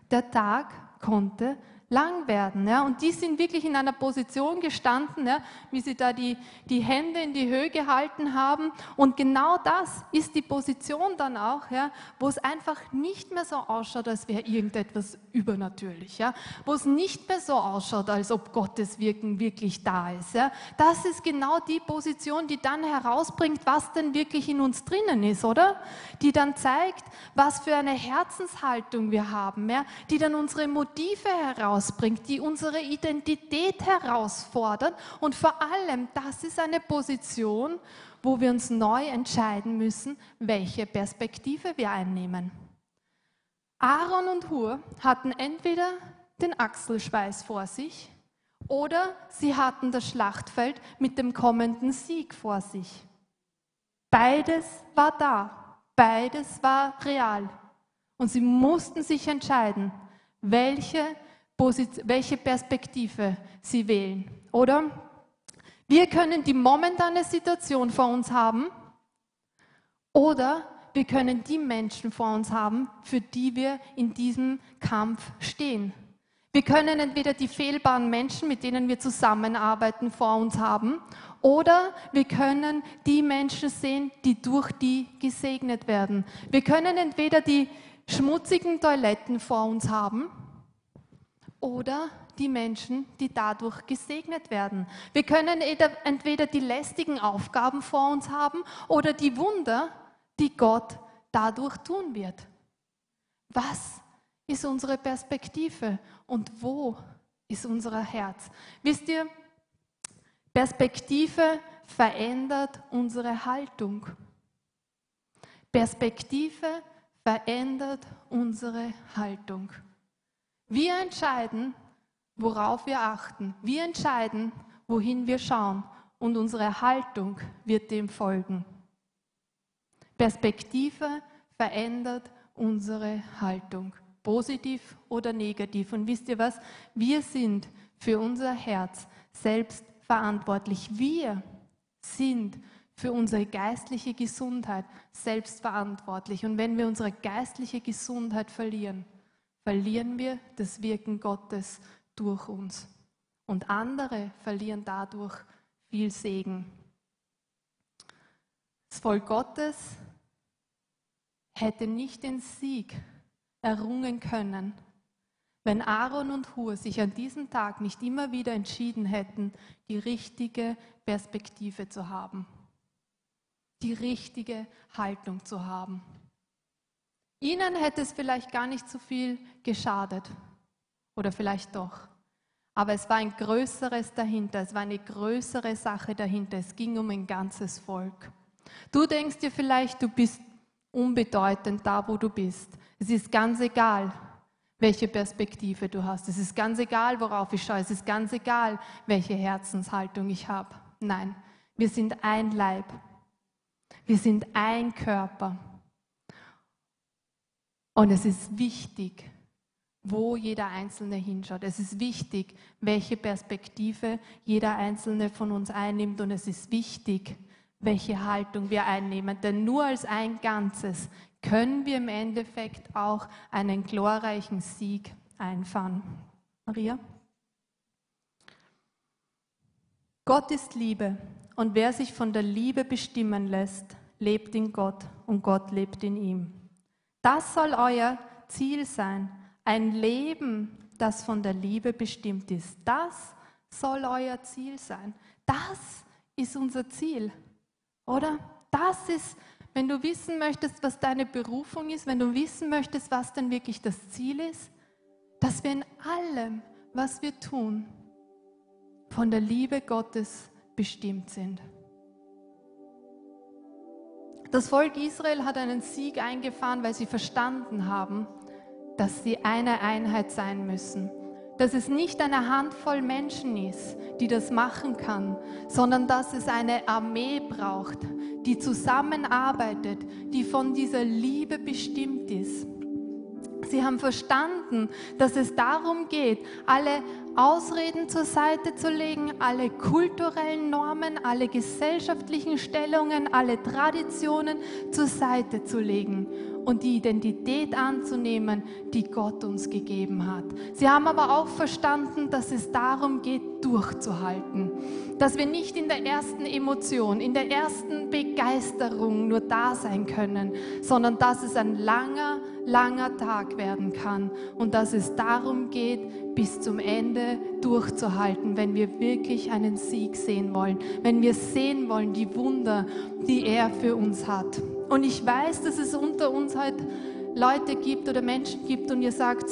Der Tag konnte lang werden. Ja? Und die sind wirklich in einer Position gestanden, ja, wie sie da die, die Hände in die Höhe gehalten haben. Und genau das ist die Position dann auch, ja, wo es einfach nicht mehr so ausschaut, als wäre irgendetwas übernatürlich. Ja? Wo es nicht mehr so ausschaut, als ob Gottes Wirken wirklich da ist. Ja? Das ist genau die Position, die dann herausbringt, was denn wirklich in uns drinnen ist, oder? Die dann zeigt, was für eine Herzenshaltung wir haben, ja? die dann unsere Motive heraus herausbringt, die unsere Identität herausfordern. Und vor allem, das ist eine Position, wo wir uns neu entscheiden müssen, welche Perspektive wir einnehmen. Aaron und Hur hatten entweder den Achselschweiß vor sich oder sie hatten das Schlachtfeld mit dem kommenden Sieg vor sich. Beides war da, beides war real. Und sie mussten sich entscheiden, welche welche Perspektive sie wählen. Oder? Wir können die momentane Situation vor uns haben oder wir können die Menschen vor uns haben, für die wir in diesem Kampf stehen. Wir können entweder die fehlbaren Menschen, mit denen wir zusammenarbeiten, vor uns haben, oder wir können die Menschen sehen, die durch die gesegnet werden. Wir können entweder die schmutzigen Toiletten vor uns haben, oder die Menschen, die dadurch gesegnet werden. Wir können entweder die lästigen Aufgaben vor uns haben oder die Wunder, die Gott dadurch tun wird. Was ist unsere Perspektive und wo ist unser Herz? Wisst ihr, Perspektive verändert unsere Haltung. Perspektive verändert unsere Haltung. Wir entscheiden, worauf wir achten. Wir entscheiden, wohin wir schauen. Und unsere Haltung wird dem folgen. Perspektive verändert unsere Haltung. Positiv oder negativ. Und wisst ihr was? Wir sind für unser Herz selbst verantwortlich. Wir sind für unsere geistliche Gesundheit selbst verantwortlich. Und wenn wir unsere geistliche Gesundheit verlieren, verlieren wir das Wirken Gottes durch uns. Und andere verlieren dadurch viel Segen. Das Volk Gottes hätte nicht den Sieg errungen können, wenn Aaron und Hur sich an diesem Tag nicht immer wieder entschieden hätten, die richtige Perspektive zu haben, die richtige Haltung zu haben. Ihnen hätte es vielleicht gar nicht so viel geschadet. Oder vielleicht doch. Aber es war ein größeres dahinter, es war eine größere Sache dahinter. Es ging um ein ganzes Volk. Du denkst dir vielleicht, du bist unbedeutend da, wo du bist. Es ist ganz egal, welche Perspektive du hast. Es ist ganz egal, worauf ich schaue. Es ist ganz egal, welche Herzenshaltung ich habe. Nein, wir sind ein Leib. Wir sind ein Körper. Und es ist wichtig, wo jeder Einzelne hinschaut. Es ist wichtig, welche Perspektive jeder Einzelne von uns einnimmt. Und es ist wichtig, welche Haltung wir einnehmen. Denn nur als ein Ganzes können wir im Endeffekt auch einen glorreichen Sieg einfahren. Maria? Gott ist Liebe und wer sich von der Liebe bestimmen lässt, lebt in Gott und Gott lebt in ihm. Das soll euer Ziel sein, ein Leben, das von der Liebe bestimmt ist. Das soll euer Ziel sein. Das ist unser Ziel, oder? Das ist, wenn du wissen möchtest, was deine Berufung ist, wenn du wissen möchtest, was denn wirklich das Ziel ist, dass wir in allem, was wir tun, von der Liebe Gottes bestimmt sind. Das Volk Israel hat einen Sieg eingefahren, weil sie verstanden haben, dass sie eine Einheit sein müssen. Dass es nicht eine Handvoll Menschen ist, die das machen kann, sondern dass es eine Armee braucht, die zusammenarbeitet, die von dieser Liebe bestimmt ist. Sie haben verstanden, dass es darum geht, alle Ausreden zur Seite zu legen, alle kulturellen Normen, alle gesellschaftlichen Stellungen, alle Traditionen zur Seite zu legen und die Identität anzunehmen, die Gott uns gegeben hat. Sie haben aber auch verstanden, dass es darum geht, durchzuhalten. Dass wir nicht in der ersten Emotion, in der ersten Begeisterung nur da sein können, sondern dass es ein langer, langer Tag werden kann und dass es darum geht, bis zum Ende durchzuhalten, wenn wir wirklich einen Sieg sehen wollen, wenn wir sehen wollen die Wunder, die er für uns hat. Und ich weiß, dass es unter uns halt Leute gibt oder Menschen gibt und ihr sagt,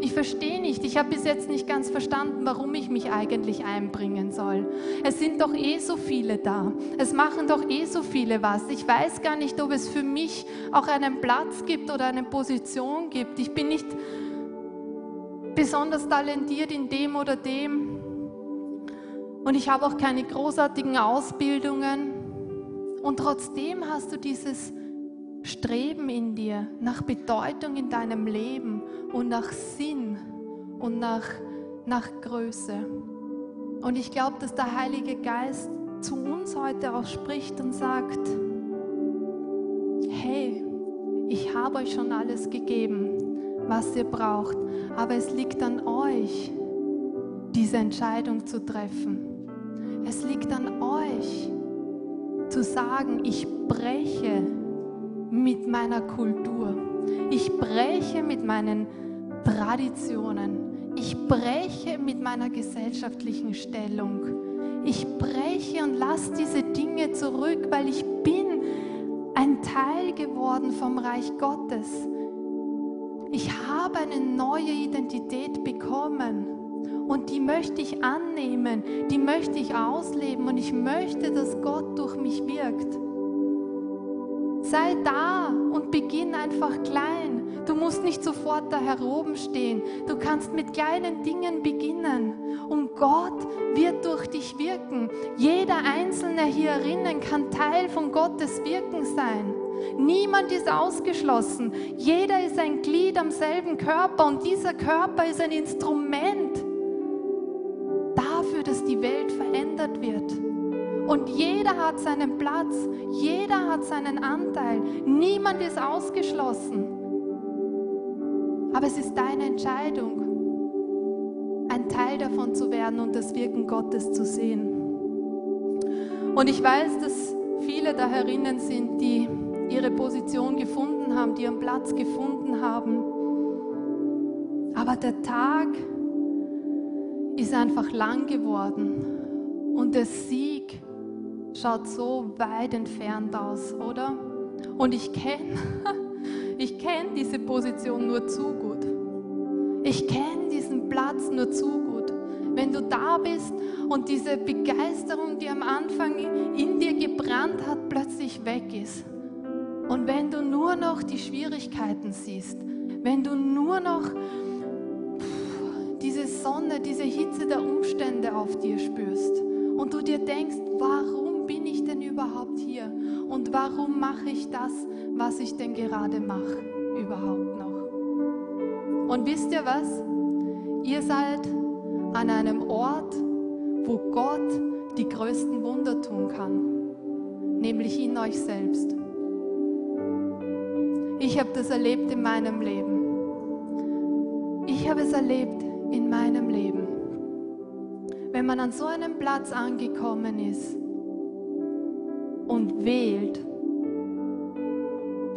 ich verstehe nicht, ich habe bis jetzt nicht ganz verstanden, warum ich mich eigentlich einbringen soll. Es sind doch eh so viele da. Es machen doch eh so viele was. Ich weiß gar nicht, ob es für mich auch einen Platz gibt oder eine Position gibt. Ich bin nicht besonders talentiert in dem oder dem. Und ich habe auch keine großartigen Ausbildungen. Und trotzdem hast du dieses Streben in dir nach Bedeutung in deinem Leben und nach Sinn und nach, nach Größe. Und ich glaube, dass der Heilige Geist zu uns heute auch spricht und sagt, hey, ich habe euch schon alles gegeben, was ihr braucht, aber es liegt an euch, diese Entscheidung zu treffen. Es liegt an euch, zu sagen, ich breche mit meiner Kultur. Ich breche mit meinen Traditionen. Ich breche mit meiner gesellschaftlichen Stellung. Ich breche und lasse diese Dinge zurück, weil ich bin ein Teil geworden vom Reich Gottes. Ich habe eine neue Identität bekommen. Und die möchte ich annehmen, die möchte ich ausleben und ich möchte, dass Gott durch mich wirkt. Sei da und beginn einfach klein. Du musst nicht sofort da heroben stehen. Du kannst mit kleinen Dingen beginnen. Und Gott wird durch dich wirken. Jeder einzelne hier herinnen kann Teil von Gottes Wirken sein. Niemand ist ausgeschlossen. Jeder ist ein Glied am selben Körper und dieser Körper ist ein Instrument Und jeder hat seinen Platz, jeder hat seinen Anteil. Niemand ist ausgeschlossen. Aber es ist deine Entscheidung, ein Teil davon zu werden und das Wirken Gottes zu sehen. Und ich weiß, dass viele da herinnen sind, die ihre Position gefunden haben, die ihren Platz gefunden haben. Aber der Tag, ist einfach lang geworden und der Sieg schaut so weit entfernt aus, oder? Und ich kenne ich kenn diese Position nur zu gut. Ich kenne diesen Platz nur zu gut. Wenn du da bist und diese Begeisterung, die am Anfang in dir gebrannt hat, plötzlich weg ist. Und wenn du nur noch die Schwierigkeiten siehst, wenn du nur noch diese Sonne, diese Hitze der Umstände auf dir spürst und du dir denkst, warum überhaupt hier? Und warum mache ich das, was ich denn gerade mache, überhaupt noch? Und wisst ihr was? Ihr seid an einem Ort, wo Gott die größten Wunder tun kann, nämlich in euch selbst. Ich habe das erlebt in meinem Leben. Ich habe es erlebt in meinem Leben. Wenn man an so einem Platz angekommen ist und wählt,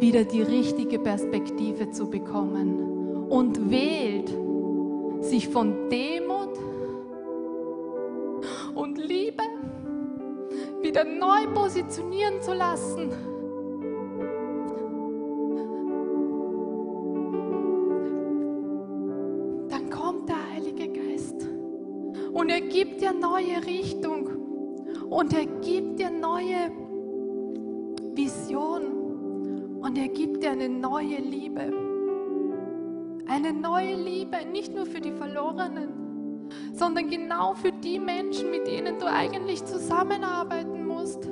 wieder die richtige Perspektive zu bekommen und wählt, sich von Demut und Liebe wieder neu positionieren zu lassen. Dann kommt der Heilige Geist und er gibt dir neue Richtung und er gibt dir neue und er gibt dir eine neue Liebe. Eine neue Liebe, nicht nur für die Verlorenen, sondern genau für die Menschen, mit denen du eigentlich zusammenarbeiten musst.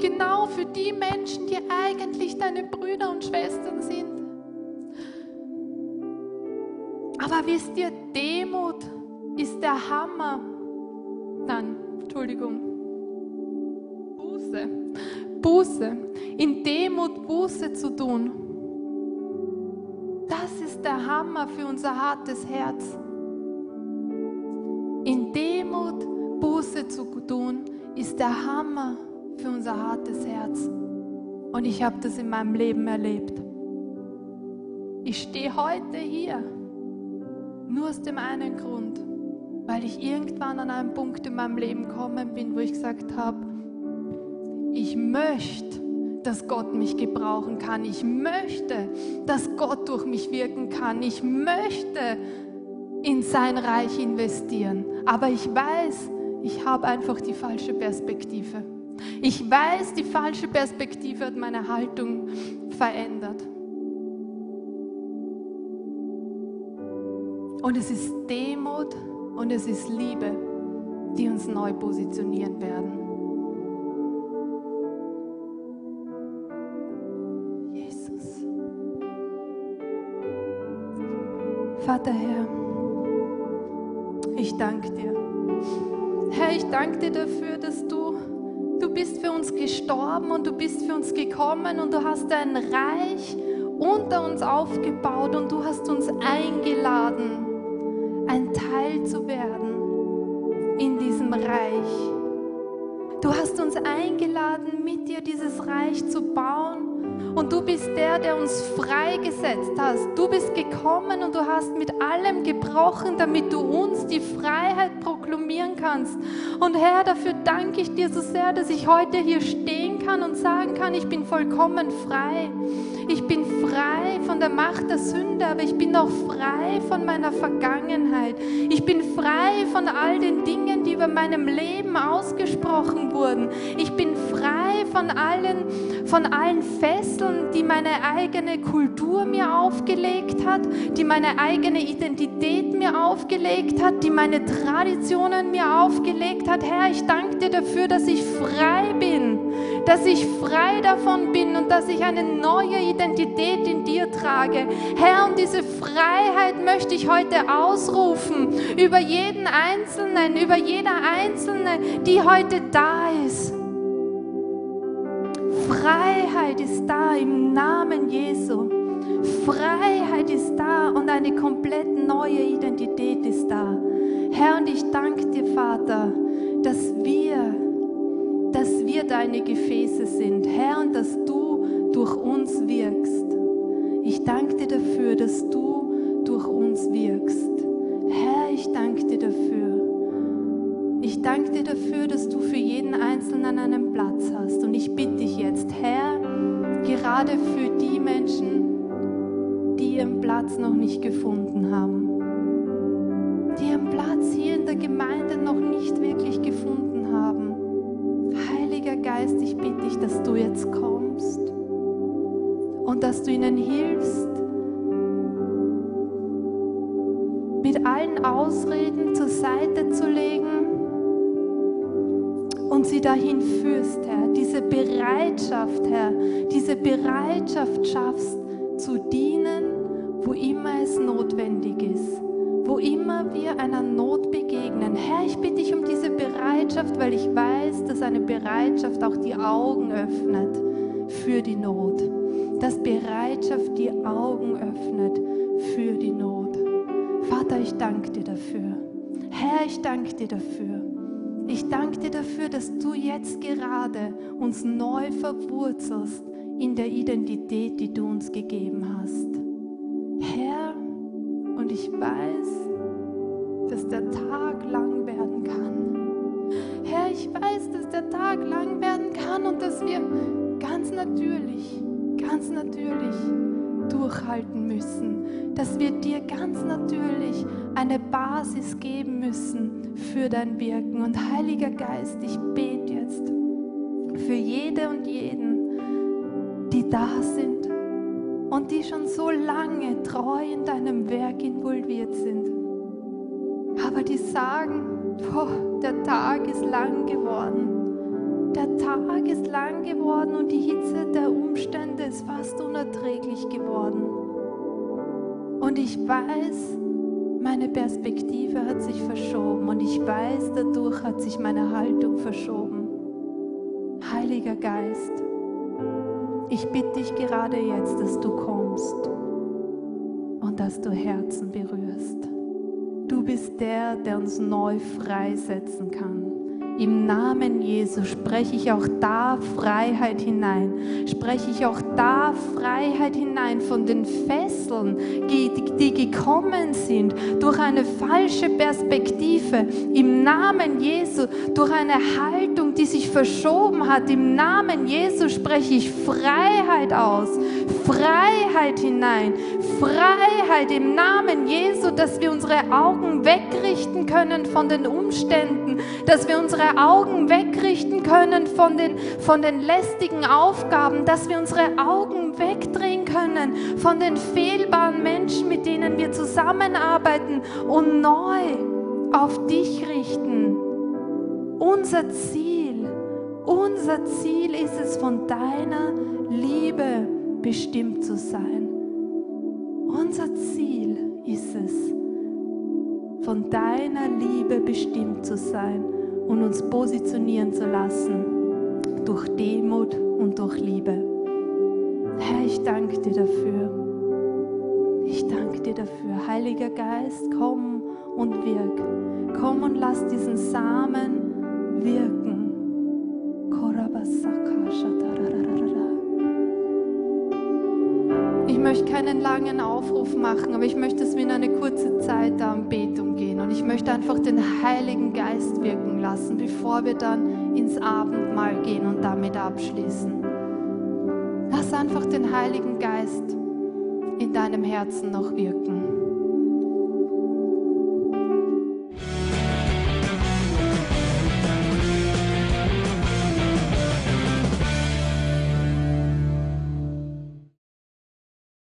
Genau für die Menschen, die eigentlich deine Brüder und Schwestern sind. Aber wisst ihr, Demut ist der Hammer. Nein, Entschuldigung. Buße. Buße. In Demut Buße zu tun das ist der Hammer für unser hartes Herz. In Demut Buße zu tun, ist der Hammer für unser hartes Herz. Und ich habe das in meinem Leben erlebt. Ich stehe heute hier nur aus dem einen Grund, weil ich irgendwann an einem Punkt in meinem Leben gekommen bin, wo ich gesagt habe, ich möchte dass Gott mich gebrauchen kann. Ich möchte, dass Gott durch mich wirken kann. Ich möchte in sein Reich investieren. Aber ich weiß, ich habe einfach die falsche Perspektive. Ich weiß, die falsche Perspektive hat meine Haltung verändert. Und es ist Demut und es ist Liebe, die uns neu positionieren werden. Vater Herr, ich danke dir. Herr, ich danke dir dafür, dass du, du bist für uns gestorben und du bist für uns gekommen und du hast ein Reich unter uns aufgebaut und du hast uns eingeladen, ein Teil zu werden in diesem Reich. Du hast uns eingeladen, mit dir dieses Reich zu bauen und du bist der, der uns freigesetzt hast. Du bist gekommen und du hast mit allem gebrochen, damit du uns die Freiheit proklamieren kannst. Und Herr, dafür danke ich dir so sehr, dass ich heute hier stehen kann und sagen kann, ich bin vollkommen frei. Ich bin frei von der Macht der Sünde, aber ich bin auch frei von meiner Vergangenheit. Ich bin frei von all den Dingen, die über meinem Leben ausgesprochen wurden. Ich bin frei von allen, von allen Fesseln, die meine eigene Kultur mir aufgelegt hat, die meine eigene Identität mir aufgelegt hat, die meine Traditionen mir aufgelegt hat. Herr, ich danke dir dafür, dass ich frei bin, dass ich frei davon bin und dass ich eine neue Identität in dir trage. Herr, und diese Freiheit möchte ich heute ausrufen über jeden Einzelnen, über jeder Einzelne, die heute da ist. Freiheit ist da im Namen Jesu. Freiheit ist da und eine komplett neue Identität ist da. Herr, und ich danke dir, Vater, dass wir, dass wir deine Gefäße sind. Herr, und dass du durch uns wirkst. Ich danke dir dafür, dass du durch uns wirkst. Herr, ich danke dir dafür. Ich danke dir dafür, dass du für jeden Einzelnen einen Platz hast. Und ich bitte dich jetzt, Herr, gerade für die Menschen, die ihren Platz noch nicht gefunden haben, die ihren Platz hier in der Gemeinde noch nicht wirklich gefunden haben. Heiliger Geist, ich bitte dich, dass du jetzt kommst und dass du ihnen hilfst, mit allen Ausreden zur Seite dahin führst, Herr. Diese Bereitschaft, Herr, diese Bereitschaft schaffst, zu dienen, wo immer es notwendig ist, wo immer wir einer Not begegnen. Herr, ich bitte dich um diese Bereitschaft, weil ich weiß, dass eine Bereitschaft auch die Augen öffnet für die Not. Dass Bereitschaft die Augen öffnet für die Not. Vater, ich danke dir dafür. Herr, ich danke dir dafür. Ich danke dir dafür, dass du jetzt gerade uns neu verwurzelst in der Identität, die du uns gegeben hast. Herr, und ich weiß, dass der Tag lang werden kann. Herr, ich weiß, dass der Tag lang werden kann und dass wir ganz natürlich, ganz natürlich durchhalten müssen, dass wir dir ganz natürlich eine Basis geben müssen für dein Wirken. Und Heiliger Geist, ich bete jetzt für jede und jeden, die da sind und die schon so lange treu in deinem Werk involviert sind. Aber die sagen, oh, der Tag ist lang geworden der Tag ist lang geworden und die Hitze der Umstände ist fast unerträglich geworden. Und ich weiß, meine Perspektive hat sich verschoben und ich weiß, dadurch hat sich meine Haltung verschoben. Heiliger Geist, ich bitte dich gerade jetzt, dass du kommst und dass du Herzen berührst. Du bist der, der uns neu freisetzen kann. Im Namen Jesu spreche ich auch da Freiheit hinein. Spreche ich auch da Freiheit hinein von den Fesseln, die, die gekommen sind durch eine falsche Perspektive. Im Namen Jesu, durch eine Haltung, die sich verschoben hat. Im Namen Jesu spreche ich Freiheit aus. Freiheit hinein. Freiheit im Namen Jesu, dass wir unsere Augen wegrichten können von den Umständen, dass wir unsere Augen wegrichten können von den, von den lästigen Aufgaben, dass wir unsere Augen wegdrehen können von den fehlbaren Menschen, mit denen wir zusammenarbeiten und neu auf dich richten. Unser Ziel, unser Ziel ist es, von deiner Liebe bestimmt zu sein. Unser Ziel ist es, von deiner Liebe bestimmt zu sein und uns positionieren zu lassen durch Demut und durch Liebe. Herr, ich danke dir dafür. Ich danke dir dafür. Heiliger Geist, komm und wirk. Komm und lass diesen Samen wirken. Ich möchte keinen langen Aufruf machen, aber ich möchte, dass wir in eine kurze Zeit der Anbetung gehen. Und ich möchte einfach den Heiligen Geist wirken lassen, bevor wir dann ins Abendmahl gehen und damit abschließen. Lass einfach den Heiligen Geist in deinem Herzen noch wirken.